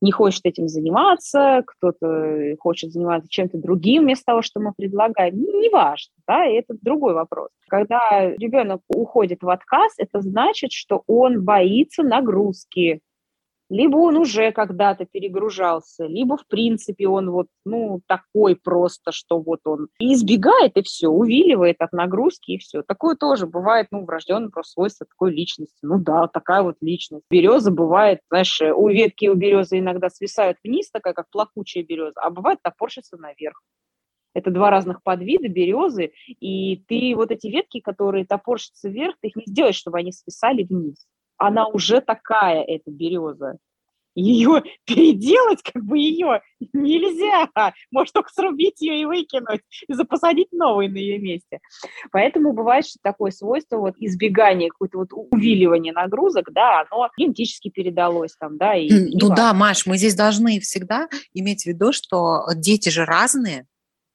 не хочет этим заниматься, кто-то хочет заниматься чем-то другим вместо того, что мы предлагаем. Неважно, да, и это другой вопрос. Когда ребенок уходит в отказ, это значит, что он боится нагрузки, либо он уже когда-то перегружался, либо, в принципе, он вот, ну, такой просто, что вот он избегает, и все, увиливает от нагрузки, и все. Такое тоже бывает, ну, врожденное просто свойство такой личности. Ну да, такая вот личность. Береза бывает, знаешь, у ветки у березы иногда свисают вниз, такая как плакучая береза, а бывает топорщится наверх. Это два разных подвида березы, и ты вот эти ветки, которые топорщатся вверх, ты их не сделаешь, чтобы они свисали вниз она уже такая, эта береза. Ее переделать, как бы ее нельзя. Может только срубить ее и выкинуть, и запосадить новый на ее месте. Поэтому бывает, что такое свойство вот избегания, какое-то вот увиливание нагрузок, да, оно генетически передалось там, да. И, ну да, Маш, мы здесь должны всегда иметь в виду, что дети же разные,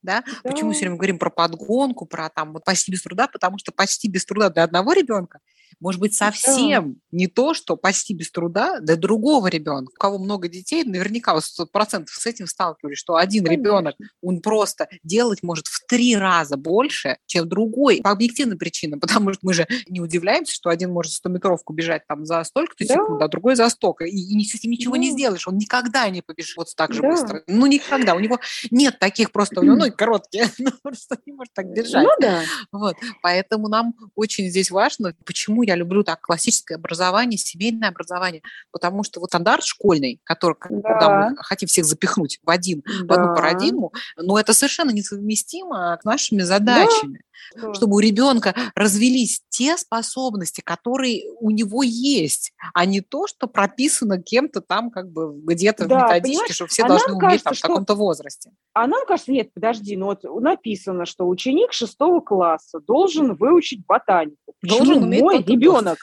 да? да? Почему все время говорим про подгонку, про там вот почти без труда, потому что почти без труда для одного ребенка может быть совсем да. не то, что почти без труда для другого ребенка. У кого много детей, наверняка вот 100% с этим сталкивались, что один Конечно. ребенок, он просто делать может в три раза больше, чем другой, по объективным причинам, потому что мы же не удивляемся, что один может 100-метровку бежать там за столько-то да. секунд, а другой за столько, и, и с этим ничего да. не сделаешь, он никогда не побежит вот так же да. быстро. Ну, никогда. У него нет таких просто, у него ноги короткие, просто не может так бежать. Ну, да. Вот. Поэтому нам очень здесь важно, почему я люблю так классическое образование, семейное образование, потому что вот стандарт школьный, который, да. когда мы хотим всех запихнуть в один, да. в одну парадигму, но это совершенно несовместимо с нашими задачами. Да. Чтобы у ребенка развились те способности, которые у него есть, а не то, что прописано кем-то там как бы где-то да, в методичке, что все а должны уметь кажется, там, в каком-то возрасте. А нам кажется, нет, подожди, ну вот написано, что ученик шестого класса должен выучить ботанику. Должен уметь мой ребенок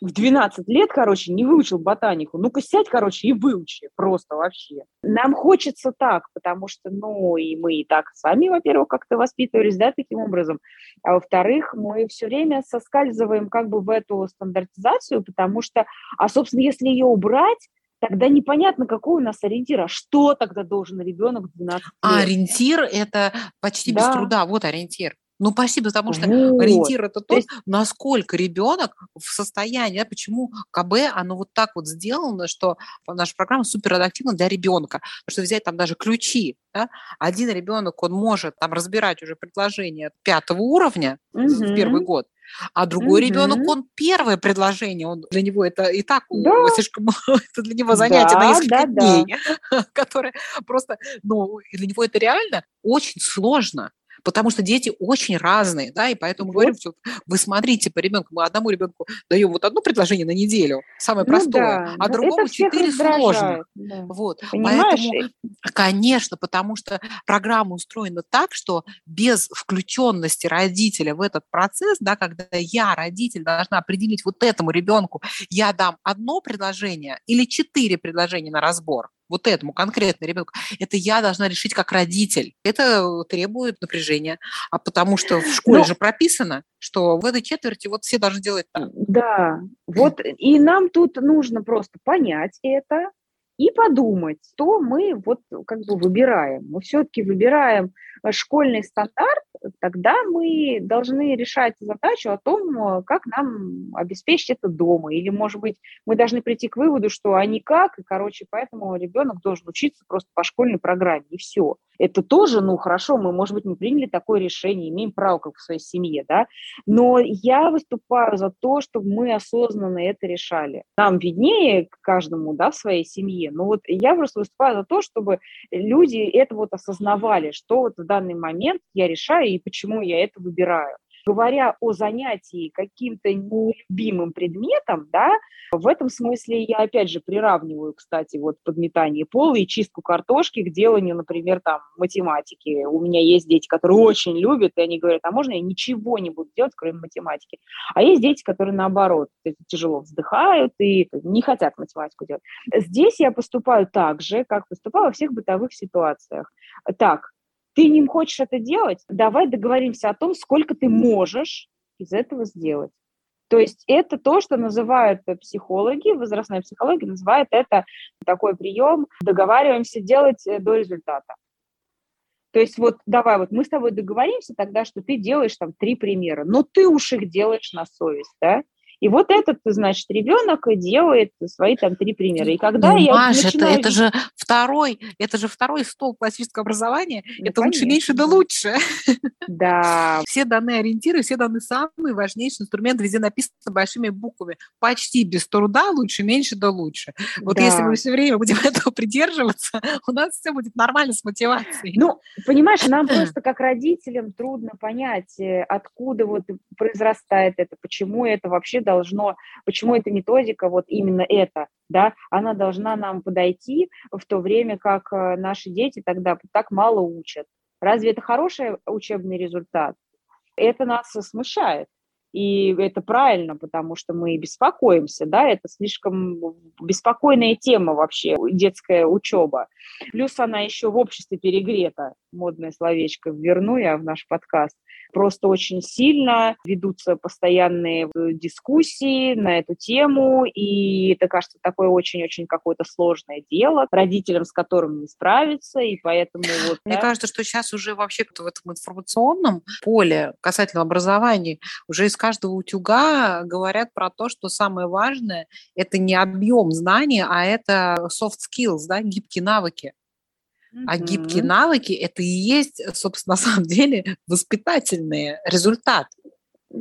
в 12 лет, короче, не выучил ботанику. Ну-ка сядь, короче, и выучи просто вообще. Нам хочется так, потому что, ну, и мы и так сами, во-первых, как-то воспитывались, да, таким образом. А во-вторых, мы все время соскальзываем как бы в эту стандартизацию, потому что, а, собственно, если ее убрать, тогда непонятно, какой у нас ориентир. А что тогда должен ребенок в 12 лет? А ориентир – это почти да. без труда. Вот ориентир. Ну, спасибо, потому что вот. ориентир это то, есть... насколько ребенок в состоянии, да, почему КБ, оно вот так вот сделано, что наша программа супер адаптивна для ребенка. Потому что взять там даже ключи, да, один ребенок, он может там разбирать уже предложение пятого уровня угу. в первый год, а другой угу. ребенок, он первое предложение, он для него это и так да. слишком это для него занятие да, на несколько да, дней, да. которое просто, ну, для него это реально очень сложно потому что дети очень разные, да, и поэтому вот. говорим, что вы смотрите по ребенку, мы одному ребенку даем вот одно предложение на неделю, самое ну, простое, да. а другому четыре сложно. Да. Вот. Поэтому, конечно, потому что программа устроена так, что без включенности родителя в этот процесс, да, когда я, родитель, должна определить вот этому ребенку, я дам одно предложение или четыре предложения на разбор, вот этому конкретно ребенку, это я должна решить как родитель. Это требует напряжения. А потому что в школе Но... же прописано, что в этой четверти вот все должны делать так. Да, вот и нам тут нужно просто понять это и подумать, что мы вот как бы выбираем. Мы все-таки выбираем Э, школьный стандарт, тогда мы должны решать задачу о том, как нам обеспечить это дома. Или, может быть, мы должны прийти к выводу, что а никак, и, короче, поэтому ребенок должен учиться просто по школьной программе, и все. Это тоже, ну, хорошо, мы, может быть, мы приняли такое решение, имеем право, как в своей семье, да, но я выступаю за то, чтобы мы осознанно это решали. Нам виднее каждому, да, в своей семье, но вот я просто выступаю за то, чтобы люди это вот осознавали, что вот в данный момент я решаю и почему я это выбираю. Говоря о занятии каким-то нелюбимым предметом, да, в этом смысле я опять же приравниваю, кстати, вот подметание пола и чистку картошки к деланию, например, там, математики. У меня есть дети, которые очень любят, и они говорят, а можно я ничего не буду делать, кроме математики? А есть дети, которые наоборот, тяжело вздыхают и не хотят математику делать. Здесь я поступаю так же, как поступаю во всех бытовых ситуациях. Так, ты не хочешь это делать, давай договоримся о том, сколько ты можешь из этого сделать. То есть это то, что называют психологи, возрастная психология называет это такой прием, договариваемся делать э, до результата. То есть вот давай, вот мы с тобой договоримся тогда, что ты делаешь там три примера, но ты уж их делаешь на совесть, да? И вот этот, значит, ребенок делает свои там три примера. И когда ну, я Маша, начинаю... это, это же второй, это же второй стол классического образования. Ну, это конечно. лучше, меньше, да лучше. Да. Все данные ориентиры, все данные самые важнейшие инструменты везде написаны большими буквами. Почти без труда, лучше, меньше, да лучше. Вот да. если мы все время будем этого придерживаться, у нас все будет нормально с мотивацией. Ну, понимаешь, нам просто как родителям трудно понять, э, откуда вот произрастает это, почему это вообще должно, почему эта методика, вот именно это, да, она должна нам подойти в то время, как э, наши дети тогда так мало учат. Разве это хороший учебный результат? Это нас смущает. И это правильно, потому что мы беспокоимся, да, это слишком беспокойная тема вообще, детская учеба. Плюс она еще в обществе перегрета, модное словечко верну я в наш подкаст. Просто очень сильно ведутся постоянные э, дискуссии на эту тему, и это кажется такое очень-очень какое-то сложное дело, родителям с которым не справиться, и поэтому вот... Мне да. кажется, что сейчас уже вообще в этом информационном поле касательно образования уже из каждого утюга говорят про то, что самое важное – это не объем знаний, а это soft skills, да, гибкие навыки. А гибкие навыки – это и есть, собственно, на самом деле воспитательные результаты.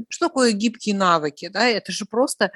Что такое гибкие навыки? Да, это же просто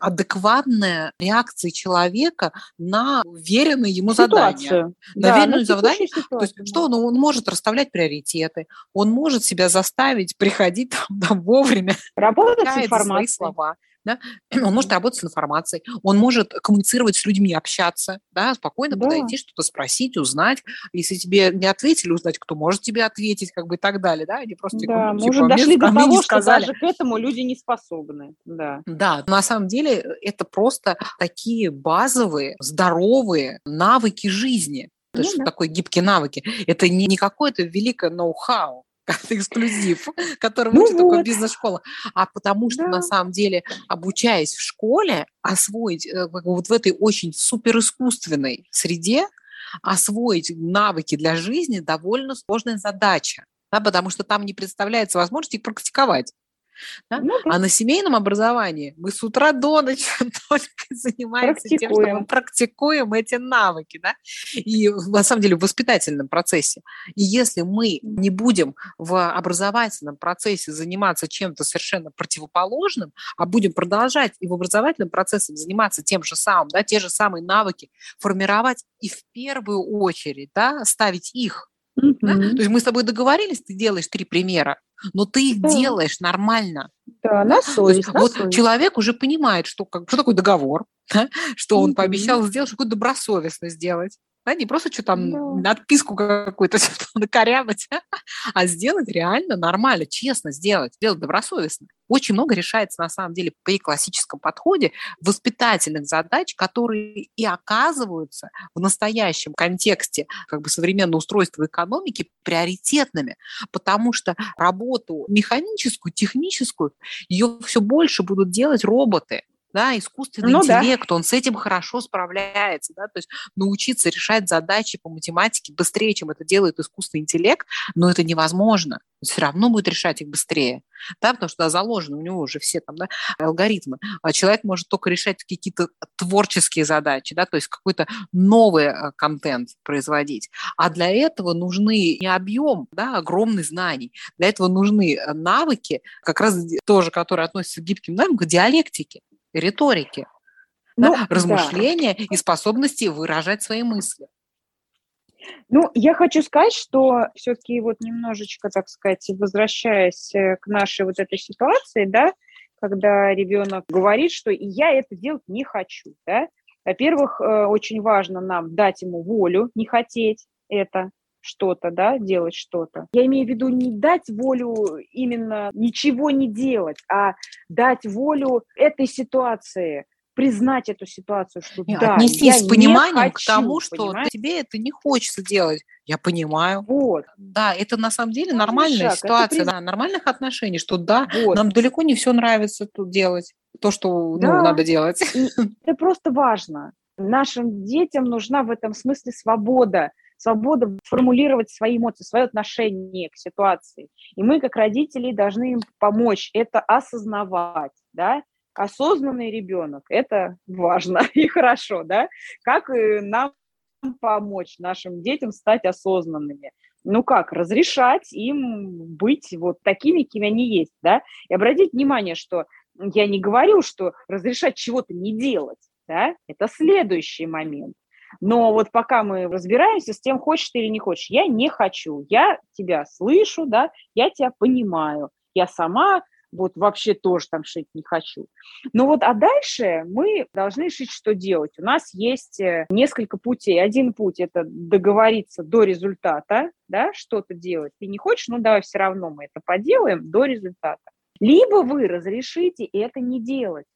адекватная реакция человека на веренное ему Ситуацию. задание. На да, веренное задание. Ситуацию, То есть, что он, он может расставлять приоритеты, он может себя заставить приходить там, там вовремя. Работать с информацией. Свои слова да? он может работать с информацией, он может коммуницировать с людьми, общаться, да, спокойно да. подойти, что-то спросить, узнать. Если тебе не ответили, узнать, кто может тебе ответить, как бы и так далее, да, они просто да, мы уже дошли до того, что даже к этому люди не способны, да. Да, на самом деле это просто такие базовые, здоровые навыки жизни. То есть, ну, что да. такое гибкие навыки? Это не, не какое-то великое ноу-хау, эксклюзив, который ну учат вот. только бизнес-школа, а потому что да. на самом деле, обучаясь в школе, освоить э, вот в этой очень суперискусственной среде, освоить навыки для жизни довольно сложная задача, да, потому что там не представляется возможности их практиковать. Да? Ну. А на семейном образовании мы с утра до ночи только занимаемся тем, что мы практикуем эти навыки. Да? И на самом деле в воспитательном процессе. И если мы не будем в образовательном процессе заниматься чем-то совершенно противоположным, а будем продолжать и в образовательном процессе заниматься тем же самым, да, те же самые навыки, формировать и в первую очередь да, ставить их Mm-hmm. Да? То есть мы с тобой договорились, ты делаешь три примера, но ты их да. делаешь нормально. Да, на совесть. На вот совесть. человек уже понимает, что, как, что такое договор, да? что он mm-hmm. пообещал сделать, что добросовестно сделать да, не просто что там да. надписку какую-то накорябать, а сделать реально нормально, честно сделать, сделать добросовестно. Очень много решается на самом деле при классическом подходе воспитательных задач, которые и оказываются в настоящем контексте как бы современного устройства экономики приоритетными, потому что работу механическую, техническую, ее все больше будут делать роботы да, искусственный ну, интеллект, да. он с этим хорошо справляется, да, то есть научиться решать задачи по математике быстрее, чем это делает искусственный интеллект, но это невозможно, он все равно будет решать их быстрее, да, потому что да, заложены у него уже все там, да, алгоритмы, а человек может только решать какие-то творческие задачи, да, то есть какой-то новый э, контент производить, а для этого нужны не объем, да, огромный знаний, для этого нужны э, навыки, как раз тоже, которые относятся к гибким навыкам, к диалектике, риторики, ну, да, размышления да. и способности выражать свои мысли. Ну, я хочу сказать, что все-таки вот немножечко, так сказать, возвращаясь э, к нашей вот этой ситуации, да, когда ребенок говорит, что я это делать не хочу, да, во-первых, э, очень важно нам дать ему волю не хотеть это, что-то, да, делать что-то. Я имею в виду не дать волю именно ничего не делать, а дать волю этой ситуации, признать эту ситуацию, что Нет, да, отнестись я с пониманием хочу, к тому, что понимаешь? тебе это не хочется делать. Я понимаю. Вот. Да, это на самом деле нормальная шаг, ситуация, приз... да, нормальных отношений, что да, вот. нам далеко не все нравится тут делать, то, что ну, да. ну, надо делать. И это просто важно. Нашим детям нужна в этом смысле свобода свобода формулировать свои эмоции, свое отношение к ситуации. И мы, как родители, должны им помочь это осознавать, да, осознанный ребенок, это важно и хорошо, да, как нам помочь нашим детям стать осознанными. Ну как, разрешать им быть вот такими, какими они есть, да, и обратить внимание, что я не говорю, что разрешать чего-то не делать, да, это следующий момент. Но вот пока мы разбираемся с тем, хочешь ты или не хочешь, я не хочу. Я тебя слышу, да, я тебя понимаю. Я сама вот вообще тоже там шить не хочу. Ну вот, а дальше мы должны решить, что делать. У нас есть э, несколько путей. Один путь – это договориться до результата, да, что-то делать. Ты не хочешь, ну давай все равно мы это поделаем до результата. Либо вы разрешите это не делать.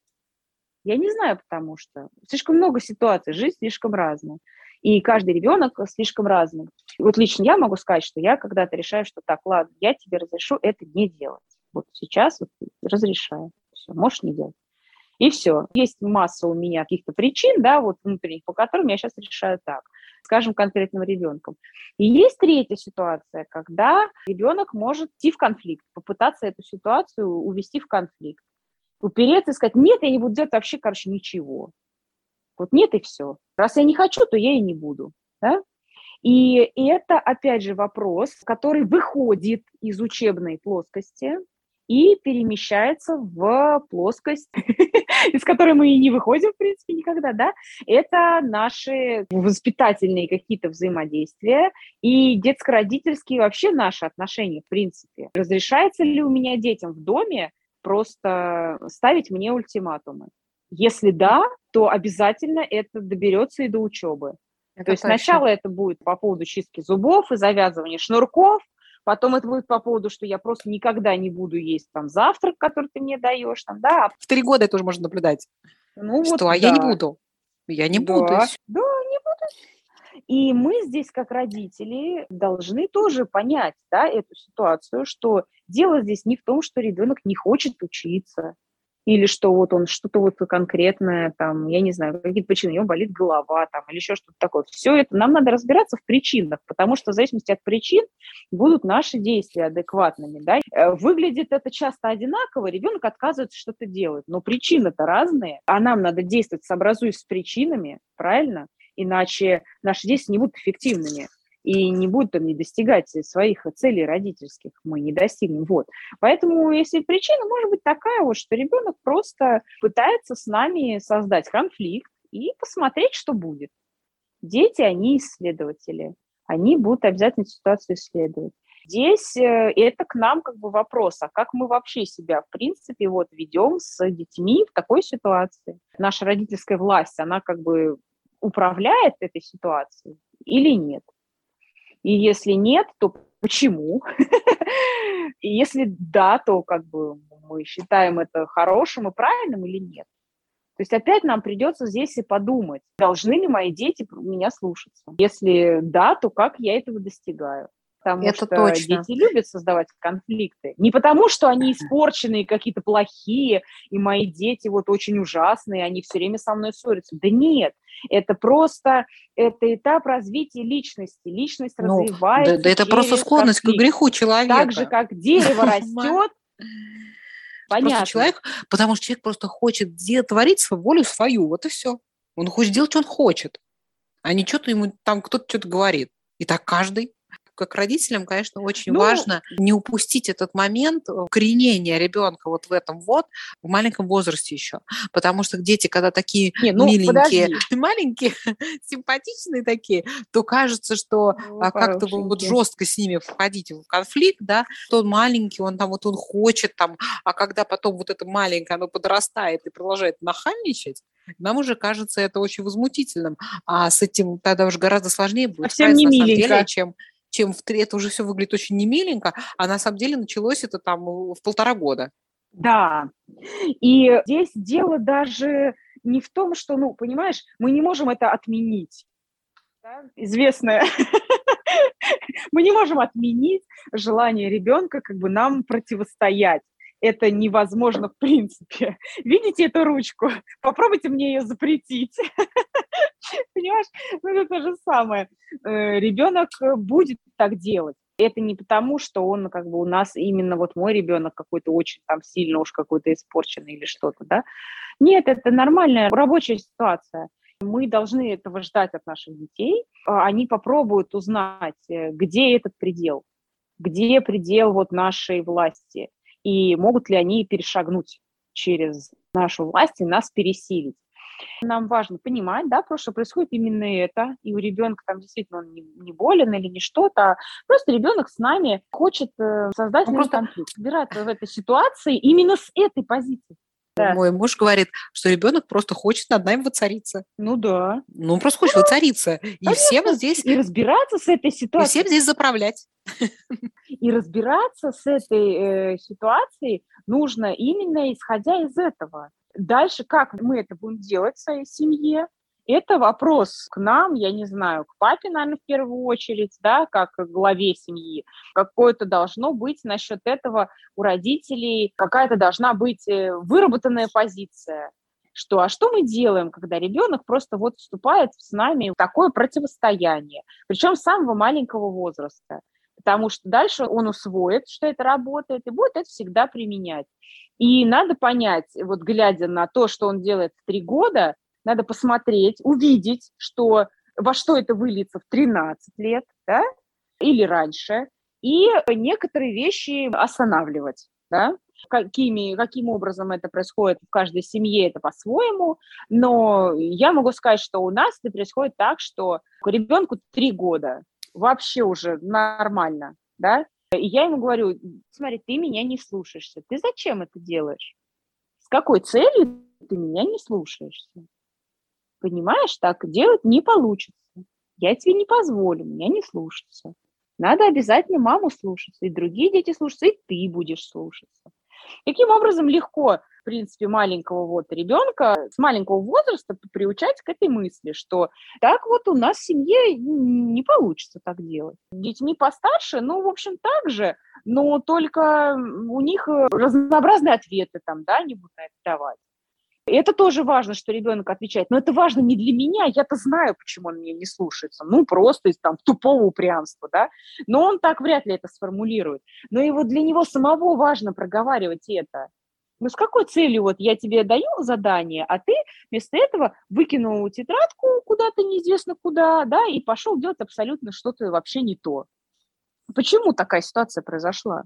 Я не знаю, потому что слишком много ситуаций, жизнь слишком разная. И каждый ребенок слишком разный. Вот лично я могу сказать, что я когда-то решаю, что так, ладно, я тебе разрешу это не делать. Вот сейчас вот разрешаю. Все, можешь не делать. И все. Есть масса у меня каких-то причин, да, вот внутренних, по которым я сейчас решаю так, скажем, конкретным ребенком. И есть третья ситуация, когда ребенок может идти в конфликт, попытаться эту ситуацию увести в конфликт, упереться и сказать, нет, я не буду делать вообще, короче, ничего. Вот нет и все. Раз я не хочу, то я и не буду. Да? И, и это, опять же, вопрос, который выходит из учебной плоскости и перемещается в плоскость, из которой мы и не выходим, в принципе, никогда, да, это наши воспитательные какие-то взаимодействия и детско-родительские вообще наши отношения, в принципе. Разрешается ли у меня детям в доме просто ставить мне ультиматумы? Если да, то обязательно это доберется и до учебы. Это То есть точно. сначала это будет по поводу чистки зубов и завязывания шнурков, потом это будет по поводу, что я просто никогда не буду есть там завтрак, который ты мне даешь, там, да. В три года это уже можно наблюдать. Ну, что, вот, а да. я не буду. Я не да. буду. Да, не буду. И мы здесь, как родители, должны тоже понять да, эту ситуацию, что дело здесь не в том, что ребенок не хочет учиться, или что вот он что-то вот конкретное, там, я не знаю, какие-то причины, у него болит голова, там, или еще что-то такое. Все это нам надо разбираться в причинах, потому что в зависимости от причин будут наши действия адекватными, да. Э, выглядит это часто одинаково, ребенок отказывается что-то делать, но причины-то разные, а нам надо действовать, сообразуясь с причинами, правильно? Иначе наши действия не будут эффективными и не будут там не достигать своих целей родительских, мы не достигнем. Вот. Поэтому, если причина может быть такая вот, что ребенок просто пытается с нами создать конфликт и посмотреть, что будет. Дети, они исследователи, они будут обязательно ситуацию исследовать. Здесь э, это к нам как бы вопрос, а как мы вообще себя, в принципе, вот ведем с детьми в такой ситуации? Наша родительская власть, она как бы управляет этой ситуацией или нет? И если нет, то почему? И если да, то как бы мы считаем это хорошим и правильным или нет? То есть опять нам придется здесь и подумать, должны ли мои дети меня слушаться. Если да, то как я этого достигаю? Потому это что точно. дети любят создавать конфликты. Не потому, что они испорченные, какие-то плохие, и мои дети вот очень ужасные, они все время со мной ссорятся. Да нет, это просто это этап развития личности. Личность ну, развивается. Да, да это просто склонность конфликт. к греху человека. Так же, как дерево растет, Понятно. Просто человек, потому что человек просто хочет творить свою волю свою, вот и все. Он хочет делать, что он хочет, а не что-то ему там кто-то что-то говорит. И так каждый как родителям, конечно, очень ну, важно не упустить этот момент укоренения ребенка вот в этом вот в маленьком возрасте еще, потому что дети, когда такие не, ну, миленькие, подожди. маленькие, симпатичные такие, то кажется, что ну, а, как-то вот жестко с ними входить в конфликт, да, то маленький, он там вот он хочет там, а когда потом вот это маленькое, оно подрастает и продолжает нахальничать, нам уже кажется это очень возмутительным, а с этим тогда уже гораздо сложнее будет Совсем не самом деле, чем чем в три, это уже все выглядит очень немиленько, а на самом деле началось это там в полтора года. Да, и здесь дело даже не в том, что, ну, понимаешь, мы не можем это отменить. Да? Известное. мы не можем отменить желание ребенка как бы нам противостоять это невозможно в принципе. Видите эту ручку? Попробуйте мне ее запретить. Понимаешь? Ну, это то же самое. Э, Ребенок будет так делать. Это не потому, что он как бы у нас именно вот мой ребенок какой-то очень там сильно уж какой-то испорченный или что-то, да? Нет, это нормальная рабочая ситуация. Мы должны этого ждать от наших детей. А они попробуют узнать, э, где этот предел, где предел вот нашей власти, и могут ли они перешагнуть через нашу власть и нас пересилить. Нам важно понимать, да, просто что происходит именно это, и у ребенка там действительно он не, не болен или не что-то, а просто ребенок с нами хочет э, создать ну, просто... конфликт, собираться в этой ситуации именно с этой позиции. Да. Мой муж говорит, что ребенок просто хочет над нами воцариться. Ну да. Ну, он просто хочет воцариться. И всем здесь... И разбираться с этой ситуацией. И всем здесь заправлять. И разбираться с этой э, ситуацией нужно именно исходя из этого. Дальше, как мы это будем делать в своей семье, это вопрос к нам, я не знаю, к папе, наверное, в первую очередь, да, как главе семьи. Какое-то должно быть насчет этого у родителей, какая-то должна быть э, выработанная позиция. Что, а что мы делаем, когда ребенок просто вот вступает с нами в такое противостояние, причем с самого маленького возраста, потому что дальше он усвоит, что это работает, и будет это всегда применять. И надо понять, вот глядя на то, что он делает в три года, надо посмотреть, увидеть, что во что это выльется в 13 лет, да, или раньше, и некоторые вещи останавливать, да, какими, каким образом это происходит в каждой семье, это по-своему, но я могу сказать, что у нас это происходит так, что ребенку три года, вообще уже нормально, да, и я ему говорю, смотри, ты меня не слушаешься, ты зачем это делаешь? С какой целью ты меня не слушаешься? Понимаешь, так делать не получится. Я тебе не позволю, меня не слушаться. Надо обязательно маму слушаться, и другие дети слушаться, и ты будешь слушаться. Таким образом, легко, в принципе, маленького вот ребенка с маленького возраста приучать к этой мысли, что так вот у нас в семье не получится так делать. Детьми постарше, ну, в общем, так же, но только у них разнообразные ответы там, да, не будут на это давать. Это тоже важно, что ребенок отвечает. Но это важно не для меня. Я-то знаю, почему он меня не слушается. Ну, просто из там тупого упрямства, да. Но он так вряд ли это сформулирует. Но и вот для него самого важно проговаривать это. Ну, с какой целью вот я тебе даю задание, а ты вместо этого выкинул тетрадку куда-то неизвестно куда, да, и пошел делать абсолютно что-то вообще не то. Почему такая ситуация произошла?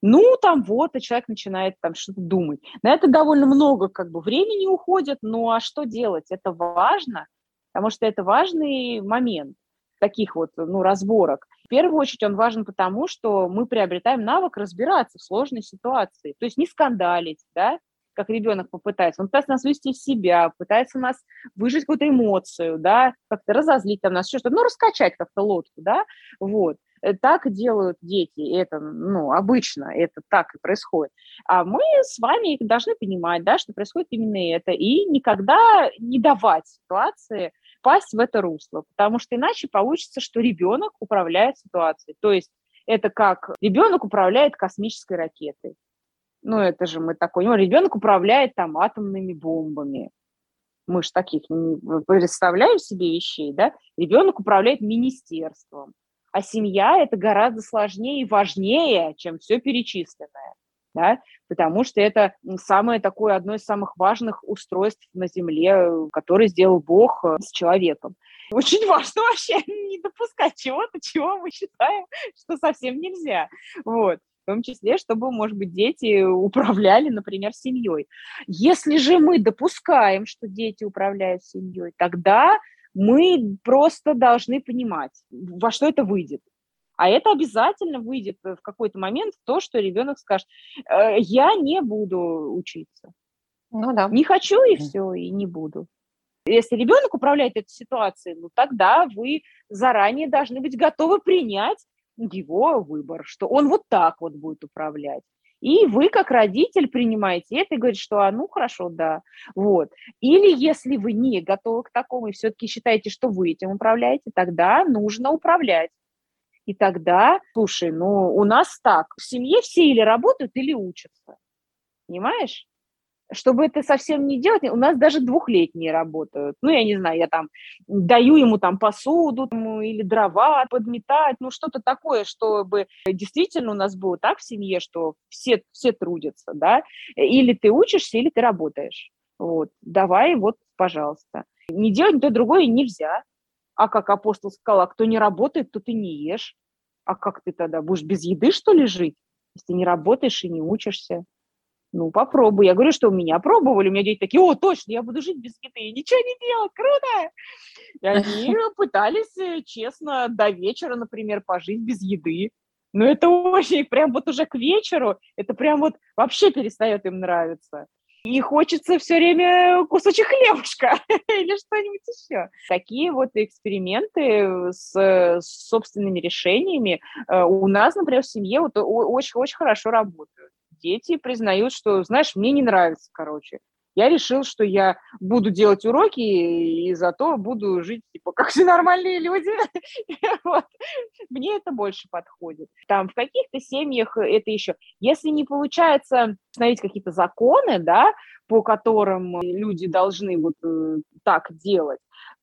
Ну, там вот, и человек начинает там что-то думать. На это довольно много как бы времени уходит, ну а что делать? Это важно, потому что это важный момент таких вот, ну, разборок. В первую очередь он важен потому, что мы приобретаем навык разбираться в сложной ситуации, то есть не скандалить, да, как ребенок попытается. Он пытается нас вывести из себя, пытается нас выжить какую-то эмоцию, да, как-то разозлить там нас, что-то, ну, раскачать как-то лодку, да, вот. Э, так делают дети, это, ну, обычно это так и происходит. А мы с вами должны понимать, да, что происходит именно это, и никогда не давать ситуации пасть в это русло, потому что иначе получится, что ребенок управляет ситуацией. То есть это как ребенок управляет космической ракетой. Ну, это же мы такой, ну, ребенок управляет там атомными бомбами. Мы же таких не представляем себе вещей, да? Ребенок управляет министерством. А семья – это гораздо сложнее и важнее, чем все перечисленное. Да? Потому что это самое такое, одно из самых важных устройств на Земле, которое сделал Бог э, с человеком. Очень важно вообще не допускать чего-то, чего мы считаем, что совсем нельзя. Вот в том числе, чтобы, может быть, дети управляли, например, семьей. Если же мы допускаем, что дети управляют семьей, тогда мы просто должны понимать, во что это выйдет. А это обязательно выйдет в какой-то момент в то, что ребенок скажет, «Э, я не буду учиться. Ну да. Не хочу и все, и не буду. Если ребенок управляет этой ситуацией, ну тогда вы заранее должны быть готовы принять его выбор, что он вот так вот будет управлять. И вы, как родитель, принимаете это и говорите, что, а, ну, хорошо, да, вот. Или если вы не готовы к такому и все-таки считаете, что вы этим управляете, тогда нужно управлять. И тогда, слушай, ну, у нас так, в семье все или работают, или учатся. Понимаешь? Чтобы это совсем не делать, у нас даже двухлетние работают. Ну, я не знаю, я там даю ему там посуду там, или дрова подметать, ну, что-то такое, чтобы действительно у нас было так в семье, что все, все трудятся, да, или ты учишься, или ты работаешь. Вот, давай, вот, пожалуйста. Не делать то, другое нельзя. А как апостол сказал, а кто не работает, то ты не ешь. А как ты тогда будешь без еды, что ли, жить, если не работаешь и не учишься? Ну, попробуй. Я говорю, что у меня пробовали, у меня дети такие, о, точно, я буду жить без еды, и ничего не делать, круто! И они пытались э, честно до вечера, например, пожить без еды. Но это очень, прям вот уже к вечеру, это прям вот вообще перестает им нравиться. и хочется все время кусочек хлебушка или что-нибудь еще. Такие вот эксперименты с, с собственными решениями э, у нас, например, в семье вот очень-очень хорошо работают. Дети признают, что, знаешь, мне не нравится, короче я решил, что я буду делать уроки и зато буду жить типа как все нормальные люди. вот. Мне это больше подходит. Там в каких-то семьях это еще. Если не получается установить какие-то законы, да, по которым люди должны вот э, так делать,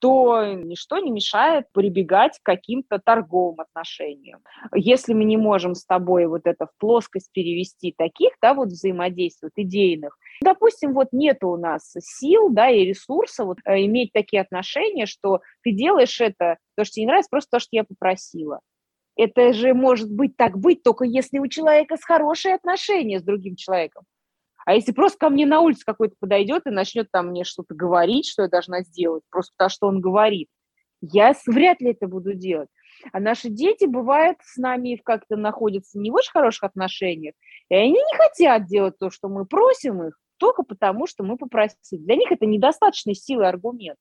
то ничто не мешает прибегать к каким-то торговым отношениям. Если мы не можем с тобой вот это в плоскость перевести таких, да, вот взаимодействий, вот идейных, допустим, вот нет у нас сил, да, и ресурсов вот, э, иметь такие отношения, что ты делаешь это, то, что тебе не нравится, просто то, что я попросила. Это же может быть так быть, только если у человека с хорошие отношения с другим человеком. А если просто ко мне на улице какой-то подойдет и начнет там мне что-то говорить, что я должна сделать, просто потому что он говорит, я вряд ли это буду делать. А наши дети, бывает, с нами как-то находятся не в очень хороших отношениях, и они не хотят делать то, что мы просим их, только потому, что мы попросили. Для них это недостаточной силы аргумент.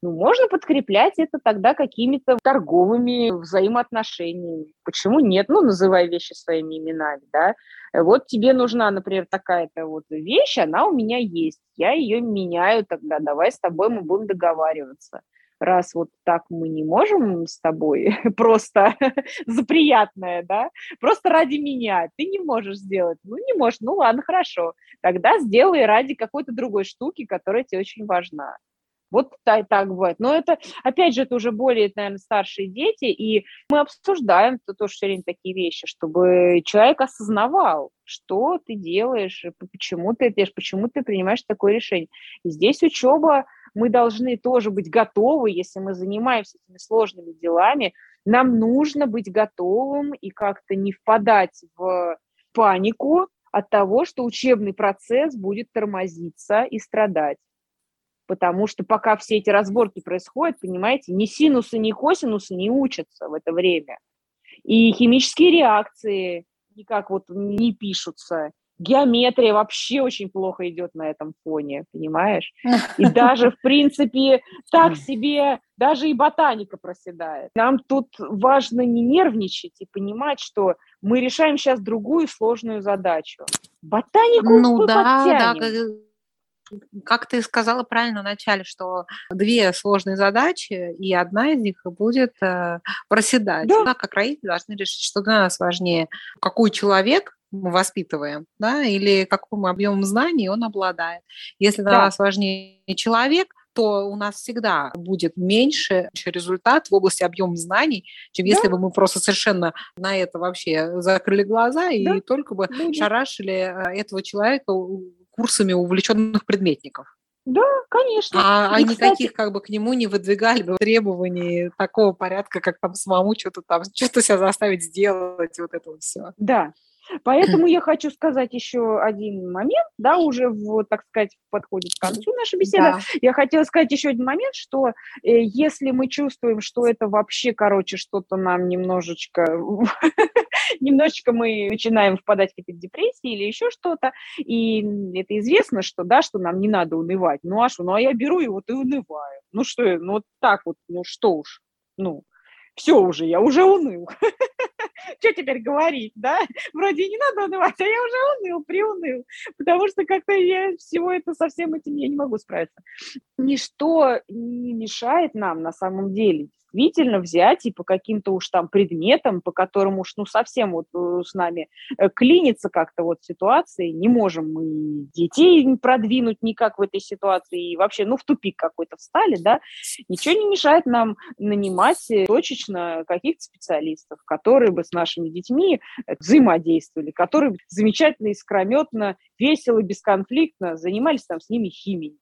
Ну, можно подкреплять это тогда какими-то торговыми взаимоотношениями. Почему нет? Ну, называй вещи своими именами, да. Вот тебе нужна, например, такая-то вот вещь, она у меня есть. Я ее меняю тогда. Давай с тобой мы будем договариваться раз вот так мы не можем с тобой просто за приятное, да, просто ради меня, ты не можешь сделать, ну не можешь, ну ладно, хорошо, тогда сделай ради какой-то другой штуки, которая тебе очень важна. Вот так, так бывает. Но это, опять же, это уже более, наверное, старшие дети, и мы обсуждаем то, тоже все время такие вещи, чтобы человек осознавал, что ты делаешь, почему ты делаешь, почему ты принимаешь такое решение. И здесь учеба, мы должны тоже быть готовы, если мы занимаемся этими сложными делами, нам нужно быть готовым и как-то не впадать в панику от того, что учебный процесс будет тормозиться и страдать потому что пока все эти разборки происходят, понимаете, ни синусы, ни косинусы не учатся в это время. И химические реакции никак вот не пишутся. Геометрия вообще очень плохо идет на этом фоне, понимаешь? И даже, в принципе, так себе, даже и ботаника проседает. Нам тут важно не нервничать и понимать, что мы решаем сейчас другую сложную задачу. Ботанику ну, мы да, подтянем. да, как ты сказала правильно вначале, что две сложные задачи, и одна из них будет э, проседать. Да. Да, как родители должны решить, что для нас важнее, какой человек мы воспитываем, да, или каким объемом знаний он обладает. Если для да. нас важнее человек, то у нас всегда будет меньше результат в области объема знаний, чем да. если бы мы просто совершенно на это вообще закрыли глаза и да. только бы Будет. шарашили э, этого человека курсами увлеченных предметников. Да, конечно. А, а никаких как бы к нему не выдвигали бы требований такого порядка, как там самому что-то там, что-то себя заставить сделать, вот это вот все. Да, Поэтому я хочу сказать еще один момент, да, уже, вот, так сказать, подходит к концу наша беседа. Да. Я хотела сказать еще один момент, что э, если мы чувствуем, что это вообще, короче, что-то нам немножечко, немножечко мы начинаем впадать в какие-то депрессии или еще что-то, и это известно, что, да, что нам не надо унывать. Ну а что, ну а я беру и вот и унываю. Ну что, ну вот так вот, ну что уж, ну, все уже, я уже уныл. Что теперь говорить, да? Вроде не надо унывать, а я уже уныл, приуныл, потому что как-то я всего это со всем этим я не могу справиться. Ничто не мешает нам на самом деле действительно взять и по каким-то уж там предметам, по которым уж ну совсем вот э, с нами э, клинится как-то вот ситуации, не можем мы детей продвинуть никак в этой ситуации и вообще ну в тупик какой-то встали, да, ничего не мешает нам нанимать э, точечно каких-то специалистов, которые бы с нашими детьми взаимодействовали, которые замечательно, искрометно, весело, бесконфликтно занимались там с ними химией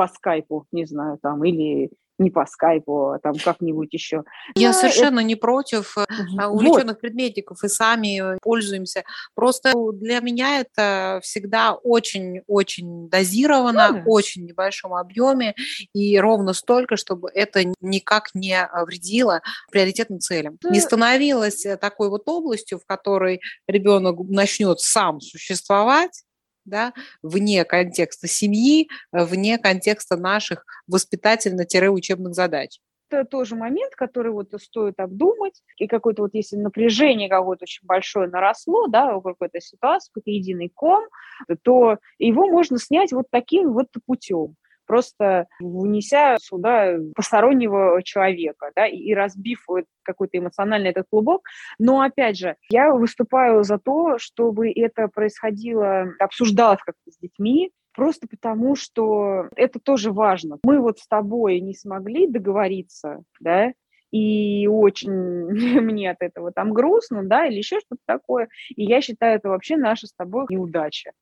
по скайпу, не знаю, там, или не по скайпу, а там как-нибудь еще. Я да, совершенно это... не против э, увлеченных вот. предметиков и сами пользуемся. Просто для меня это всегда очень-очень дозировано, да. очень небольшом объеме и ровно столько, чтобы это никак не вредило приоритетным целям. Да. Не становилось такой вот областью, в которой ребенок начнет сам существовать, да, вне контекста семьи, вне контекста наших воспитательно-учебных задач. Это тоже момент, который вот стоит обдумать, и какое-то вот если напряжение какое-то очень большое наросло, да, у какой-то ситуации, какой-то единый ком, то его можно снять вот таким вот путем просто внеся сюда постороннего человека, да, и, разбив вот какой-то эмоциональный этот клубок. Но, опять же, я выступаю за то, чтобы это происходило, обсуждалось как-то с детьми, просто потому что это тоже важно. Мы вот с тобой не смогли договориться, да, и очень мне от этого там грустно, да, или еще что-то такое. И я считаю, это вообще наша с тобой неудача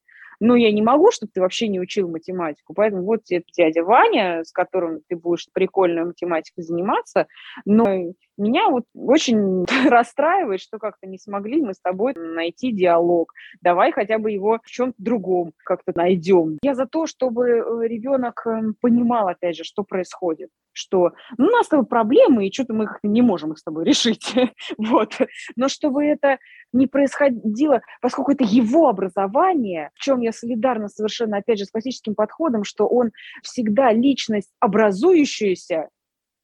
но я не могу, чтобы ты вообще не учил математику. Поэтому вот тебе дядя Ваня, с которым ты будешь прикольной математикой заниматься, но меня вот очень расстраивает, что как-то не смогли мы с тобой найти диалог. Давай хотя бы его в чем-то другом как-то найдем. Я за то, чтобы э, ребенок эм, понимал, опять же, что происходит что ну, у нас с тобой проблемы, и что-то мы не можем их с тобой решить. вот. Но чтобы это не происходило, поскольку это его образование, в чем я солидарна совершенно, опять же, с классическим подходом, что он всегда личность образующаяся,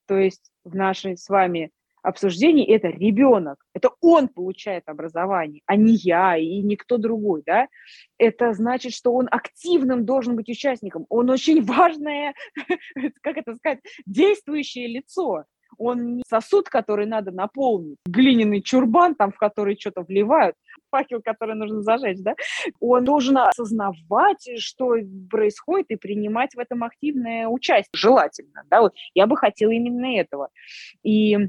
то есть в нашей с вами обсуждении это ребенок, это он получает образование, а не я и никто другой, да, это значит, что он активным должен быть участником, он очень важное, как это сказать, действующее лицо, он не сосуд, который надо наполнить, глиняный чурбан, там, в который что-то вливают, факел, который нужно зажечь, да, он должен осознавать, что происходит, и принимать в этом активное участие, желательно, да, вот я бы хотела именно этого. И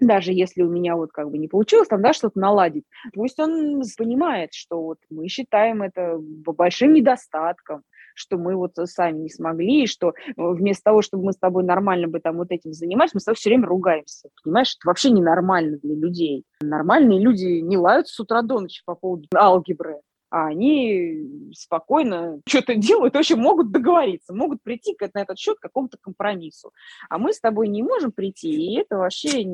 даже если у меня вот как бы не получилось там, да, что-то наладить, пусть он понимает, что вот мы считаем это большим недостатком, что мы вот сами не смогли, и что э, вместо того, чтобы мы с тобой нормально бы там вот этим занимались, мы с тобой все время ругаемся. Понимаешь, это вообще ненормально для людей. Нормальные люди не лают с утра до ночи по поводу алгебры а они спокойно что-то делают, вообще могут договориться, могут прийти на этот счет к какому-то компромиссу. А мы с тобой не можем прийти, и это вообще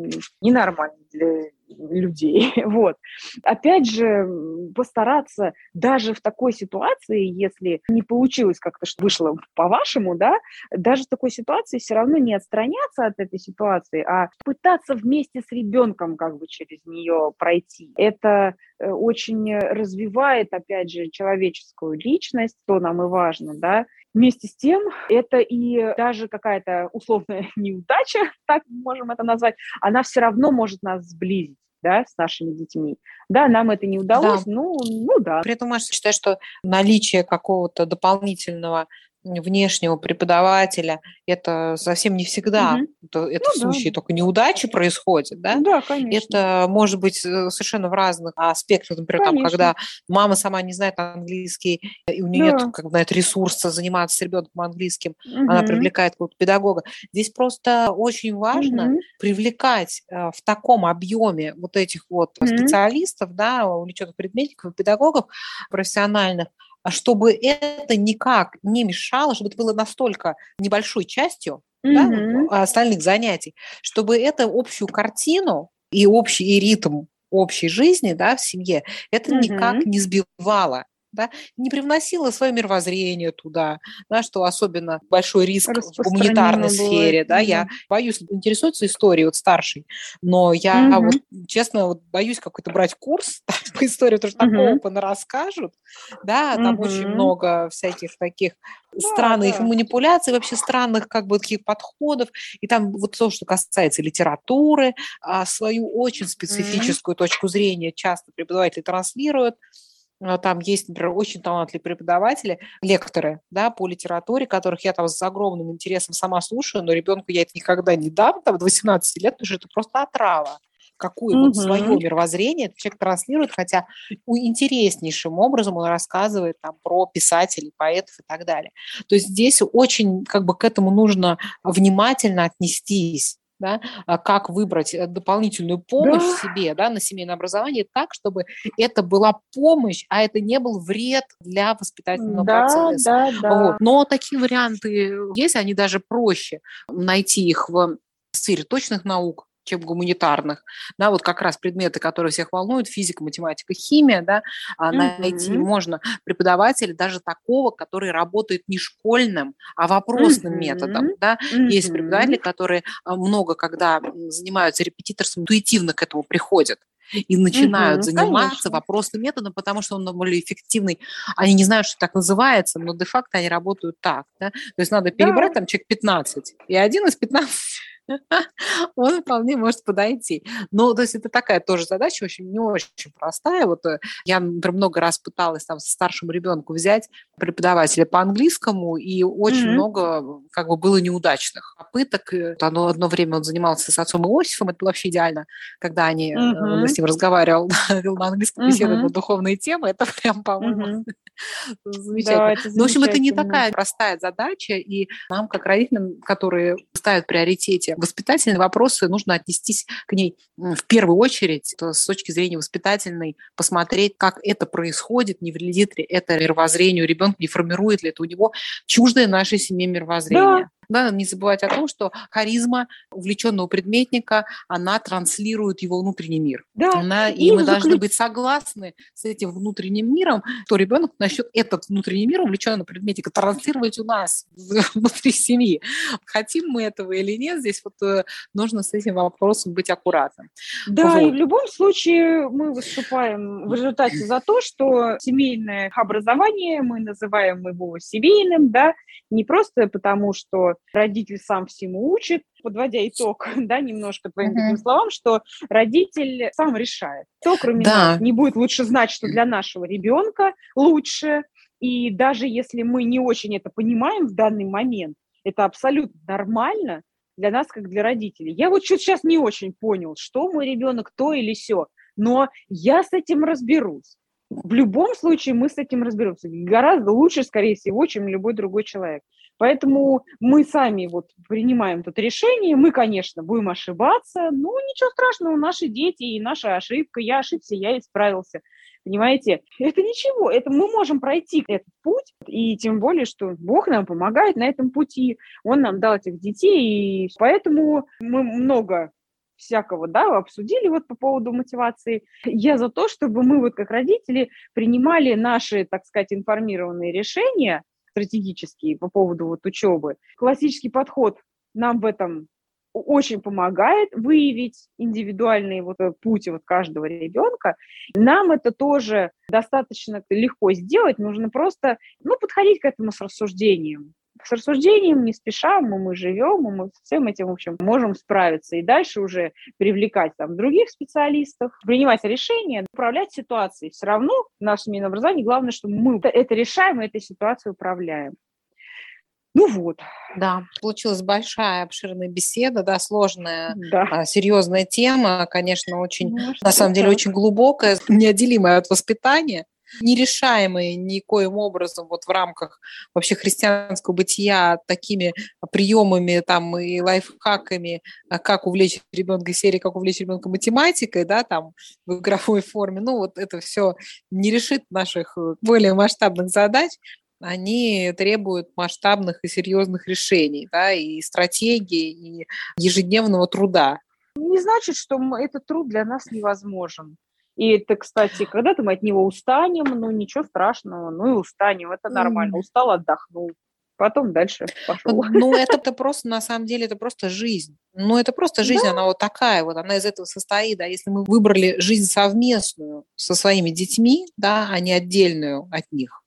ненормально для людей. Вот. Опять же, постараться даже в такой ситуации, если не получилось как-то, что вышло по-вашему, да, даже в такой ситуации все равно не отстраняться от этой ситуации, а пытаться вместе с ребенком как бы через нее пройти. Это э, очень развивает, опять же, человеческую личность, что нам и важно, да, Вместе с тем, это и даже какая-то условная неудача, так можем это назвать, она все равно может нас сблизить да, с нашими детьми. Да, нам это не удалось, да. ну, ну да. При этом, Маша, считаю, что наличие какого-то дополнительного внешнего преподавателя, это совсем не всегда, угу. это, это ну, в случае да. только неудачи происходит, да? Да, конечно. Это может быть э, совершенно в разных аспектах, например, там, когда мама сама не знает английский, и у нее да. нет как бы, нет ресурса заниматься с ребенком английским, угу. она привлекает какого-то педагога. Здесь просто очень важно угу. привлекать э, в таком объеме вот этих вот угу. специалистов, да, увлеченных предметников, педагогов профессиональных, чтобы это никак не мешало, чтобы это было настолько небольшой частью mm-hmm. да, остальных занятий, чтобы это общую картину и общий и ритм общей жизни да, в семье, это mm-hmm. никак не сбивало да, не привносила свое мировоззрение туда, да, что особенно большой риск в гуманитарной сфере, да, да, я боюсь интересуется историей вот старшей, но я угу. вот, честно вот боюсь какой-то брать курс по истории, потому что угу. такого понарасскажут, да, там угу. очень много всяких таких да, странных да. манипуляций, вообще странных как бы таких подходов, и там вот то, что касается литературы, а, свою очень специфическую mm точку зрения часто преподаватели транслируют, там есть, например, очень талантливые преподаватели, лекторы да, по литературе, которых я там с огромным интересом сама слушаю, но ребенку я это никогда не дам, там, до 18 лет, потому что это просто отрава какое угу. вот свое мировоззрение этот человек транслирует, хотя интереснейшим образом он рассказывает там про писателей, поэтов и так далее. То есть здесь очень как бы к этому нужно внимательно отнестись да, а как выбрать э, дополнительную помощь да. себе да, на семейное образование так, чтобы это была помощь, а это не был вред для воспитательного да, процесса. Да, да. Вот. Но такие варианты есть, они даже проще найти их в сфере точных наук, чем гуманитарных. Да, вот как раз предметы, которые всех волнуют, физика, математика, химия, да, mm-hmm. найти можно преподавателя даже такого, который работает не школьным, а вопросным mm-hmm. методом, да. Mm-hmm. Есть преподаватели, которые а, много когда занимаются репетиторством, интуитивно к этому приходят и начинают угу, заниматься конечно. вопросным методом, потому что он более эффективный. Они не знают, что так называется, но де-факто они работают так. Да? То есть надо перебрать да. там человек 15, и один из 15 он вполне может подойти. Но, то есть, это такая тоже задача, очень не очень простая. Вот э, я, например, много раз пыталась там со старшим ребенку взять преподавателя по английскому, и очень mm-hmm. много как бы было неудачных попыток. Оно, одно время он занимался с отцом Иосифом, это было вообще идеально, когда они, mm-hmm. он с ним разговаривал, на английском беседы mm-hmm. духовные темы, это прям, по-моему, mm-hmm. замечательно. Да, это ну, в общем, это не такая простая задача, и нам, как родителям, которые ставят в приоритете воспитательные вопросы, нужно отнестись к ней в первую очередь с точки зрения воспитательной, посмотреть, как это происходит, не вредит ли это мировоззрению ребенка, не формирует ли это у него чуждое нашей семье мировоззрение. Да. Да, не забывать о том, что харизма увлеченного предметника, она транслирует его внутренний мир. Да. Она, и, и мы заключ... должны быть согласны с этим внутренним миром, что ребенок начнет этот внутренний мир увлеченного предметника транслировать у нас внутри семьи. Хотим мы этого или нет, здесь вот э, нужно с этим вопросом быть аккуратным. Да, вот. и в любом случае мы выступаем в результате за то, что семейное образование, мы называем его семейным, да, не просто потому, что родитель сам всему учит, подводя итог, да, немножко твоим таким словам, что родитель сам решает. Кто, кроме да. нас, не будет лучше знать, что для нашего ребенка лучше, и даже если мы не очень это понимаем в данный момент, это абсолютно нормально для нас, как для родителей. Я вот что-то сейчас не очень понял, что мой ребенок, то или все, но я с этим разберусь. В любом случае мы с этим разберемся гораздо лучше, скорее всего, чем любой другой человек. Поэтому мы сами вот принимаем тут решение, мы, конечно, будем ошибаться, но ничего страшного, наши дети и наша ошибка, я ошибся, я исправился. Понимаете, это ничего, это мы можем пройти этот путь, и тем более, что Бог нам помогает на этом пути, Он нам дал этих детей, и поэтому мы много всякого, да, обсудили вот по поводу мотивации. Я за то, чтобы мы вот как родители принимали наши, так сказать, информированные решения, стратегические по поводу вот учебы. Классический подход нам в этом очень помогает выявить индивидуальный вот э, путь вот каждого ребенка. Нам это тоже достаточно легко сделать, нужно просто ну, подходить к этому с рассуждением с рассуждением не спеша, мы, мы живем, мы с всем этим, в общем, можем справиться. И дальше уже привлекать там других специалистов, принимать решения, управлять ситуацией. Все равно в нашем семейном образовании главное, что мы это решаем и этой ситуацией управляем. Ну вот. Да, получилась большая, обширная беседа, да, сложная, да. А, серьезная тема, конечно, очень, ну, на самом деле, очень глубокая, неотделимая от воспитания нерешаемые никоим образом вот в рамках вообще христианского бытия такими приемами там и лайфхаками, а как увлечь ребенка серии, как увлечь ребенка математикой, да, там в игровой форме, ну вот это все не решит наших э, более масштабных задач, они требуют масштабных и серьезных решений, да, и стратегии, и ежедневного труда. Не значит, что этот труд для нас невозможен. И это, кстати, когда-то мы от него устанем, ну ничего страшного, ну и устанем, это нормально. Mm. Устал, отдохнул. Потом дальше пошел. Ну, это просто, на самом деле, это просто жизнь. Ну, это просто жизнь, да. она вот такая вот, она из этого состоит, да, если мы выбрали жизнь совместную со своими детьми, да, а не отдельную от них,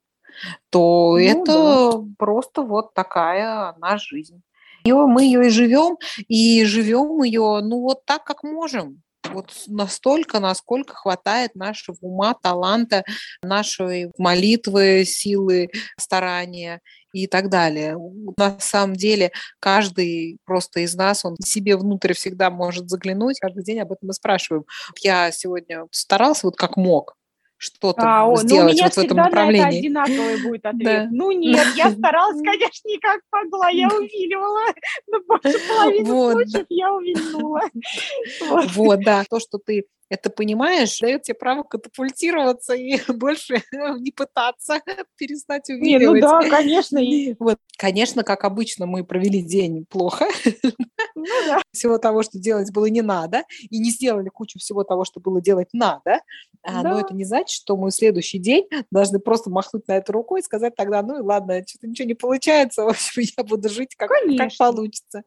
то ну, это да. просто вот такая наша жизнь. И мы ее и живем, и живем ее, ну, вот так, как можем вот настолько, насколько хватает нашего ума, таланта, нашей молитвы, силы, старания и так далее. На самом деле каждый просто из нас, он себе внутрь всегда может заглянуть, каждый день об этом мы спрашиваем. Я сегодня старался вот как мог, что-то а, о, сделать ну, у меня вот в этом направлении. На это одинаковый будет ответ. Да. Ну нет, я старалась, конечно, никак могла, я увиливала, но больше половины вот. случаев я увильнула. Вот. вот, да, то, что ты это понимаешь, дает тебе право катапультироваться и больше не пытаться перестать увидеть. ну да, конечно. Вот, конечно, как обычно, мы провели день плохо. Ну, да. Всего того, что делать было не надо, и не сделали кучу всего того, что было делать надо. А, да. Но это не значит, что мы в следующий день должны просто махнуть на это рукой и сказать тогда, ну и ладно, что-то ничего не получается, в общем, я буду жить как, как получится.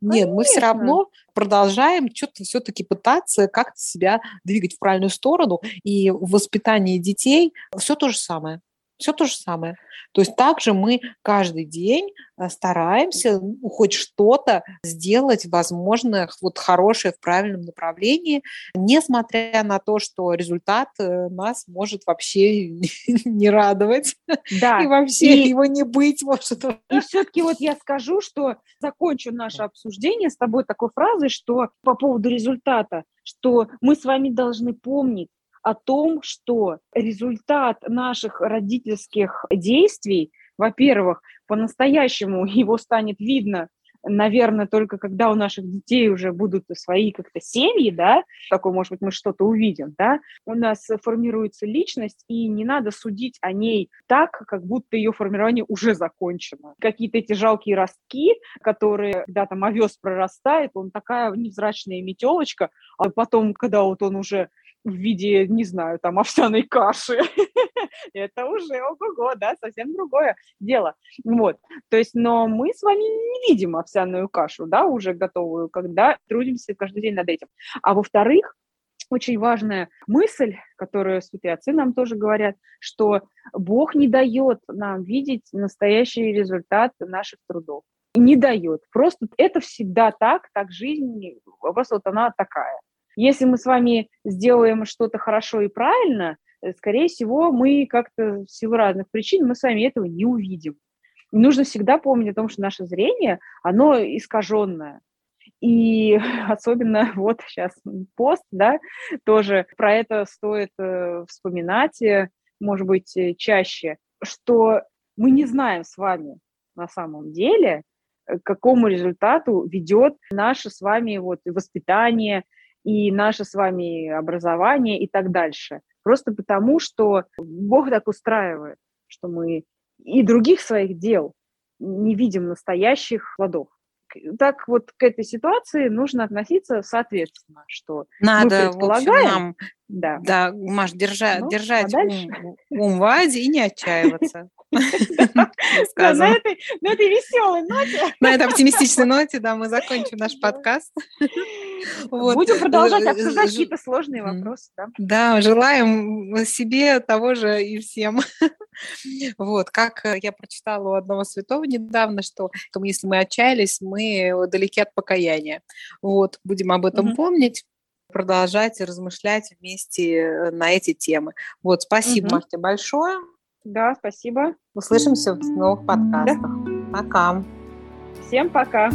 Нет, мы все равно продолжаем что-то все-таки пытаться как-то себя двигать в правильную сторону. И в воспитании детей все то же самое. Все то же самое. То есть также мы каждый день э, стараемся ну, хоть что-то сделать, возможно, вот хорошее в правильном направлении, несмотря на то, что результат э, нас может вообще не радовать. Да. И вообще и, его не быть может. И все-таки вот я скажу, что закончу наше обсуждение с тобой такой фразой, что по поводу результата, что мы с вами должны помнить, о том, что результат наших родительских действий, во-первых, по-настоящему его станет видно наверное, только когда у наших детей уже будут свои как-то семьи, да, такой, может быть, мы что-то увидим, да, у нас формируется личность, и не надо судить о ней так, как будто ее формирование уже закончено. Какие-то эти жалкие ростки, которые, когда там овес прорастает, он такая невзрачная метелочка, а потом, когда вот он уже в виде, не знаю, там, овсяной каши. Это уже ого-го, да, совсем другое дело. Вот, то есть, но мы с вами не видим овсяную кашу, да, уже готовую, когда трудимся каждый день над этим. А во-вторых, очень важная мысль, которую святые отцы нам тоже говорят, что Бог не дает нам видеть настоящий результат наших трудов. Не дает. Просто это всегда так, так жизнь, просто вот она такая. Если мы с вами сделаем что-то хорошо и правильно, э, скорее всего, мы как-то в силу разных причин мы с вами этого не увидим. И нужно всегда помнить о том, что наше зрение, оно искаженное. И особенно вот сейчас пост, да, тоже про это стоит э, вспоминать, э, может быть, чаще, что мы не знаем с вами на самом деле, к какому результату ведет наше с вами вот воспитание, и наше с вами образование и так дальше. Просто потому, что Бог так устраивает, что мы и других своих дел не видим настоящих плодов. Так вот к этой ситуации нужно относиться соответственно, что надо, мы в общем, нам, да, да Маш, держа, ну, держать а ум, ум в аде и не отчаиваться. На этой веселой ноте. На этой оптимистичной ноте, да, мы закончим наш подкаст. Будем продолжать э, обсуждать какие-то сложные вопросы. Да, желаем себе того же и всем. Вот, как э, я прочитала у одного святого недавно, что если мы отчаялись, мы далеки от покаяния. Вот, будем об этом помнить продолжать размышлять вместе э, на эти темы. Вот, спасибо, угу. Марте, большое. Да, спасибо. Услышимся в новых подкастах. Да. Пока. Всем пока.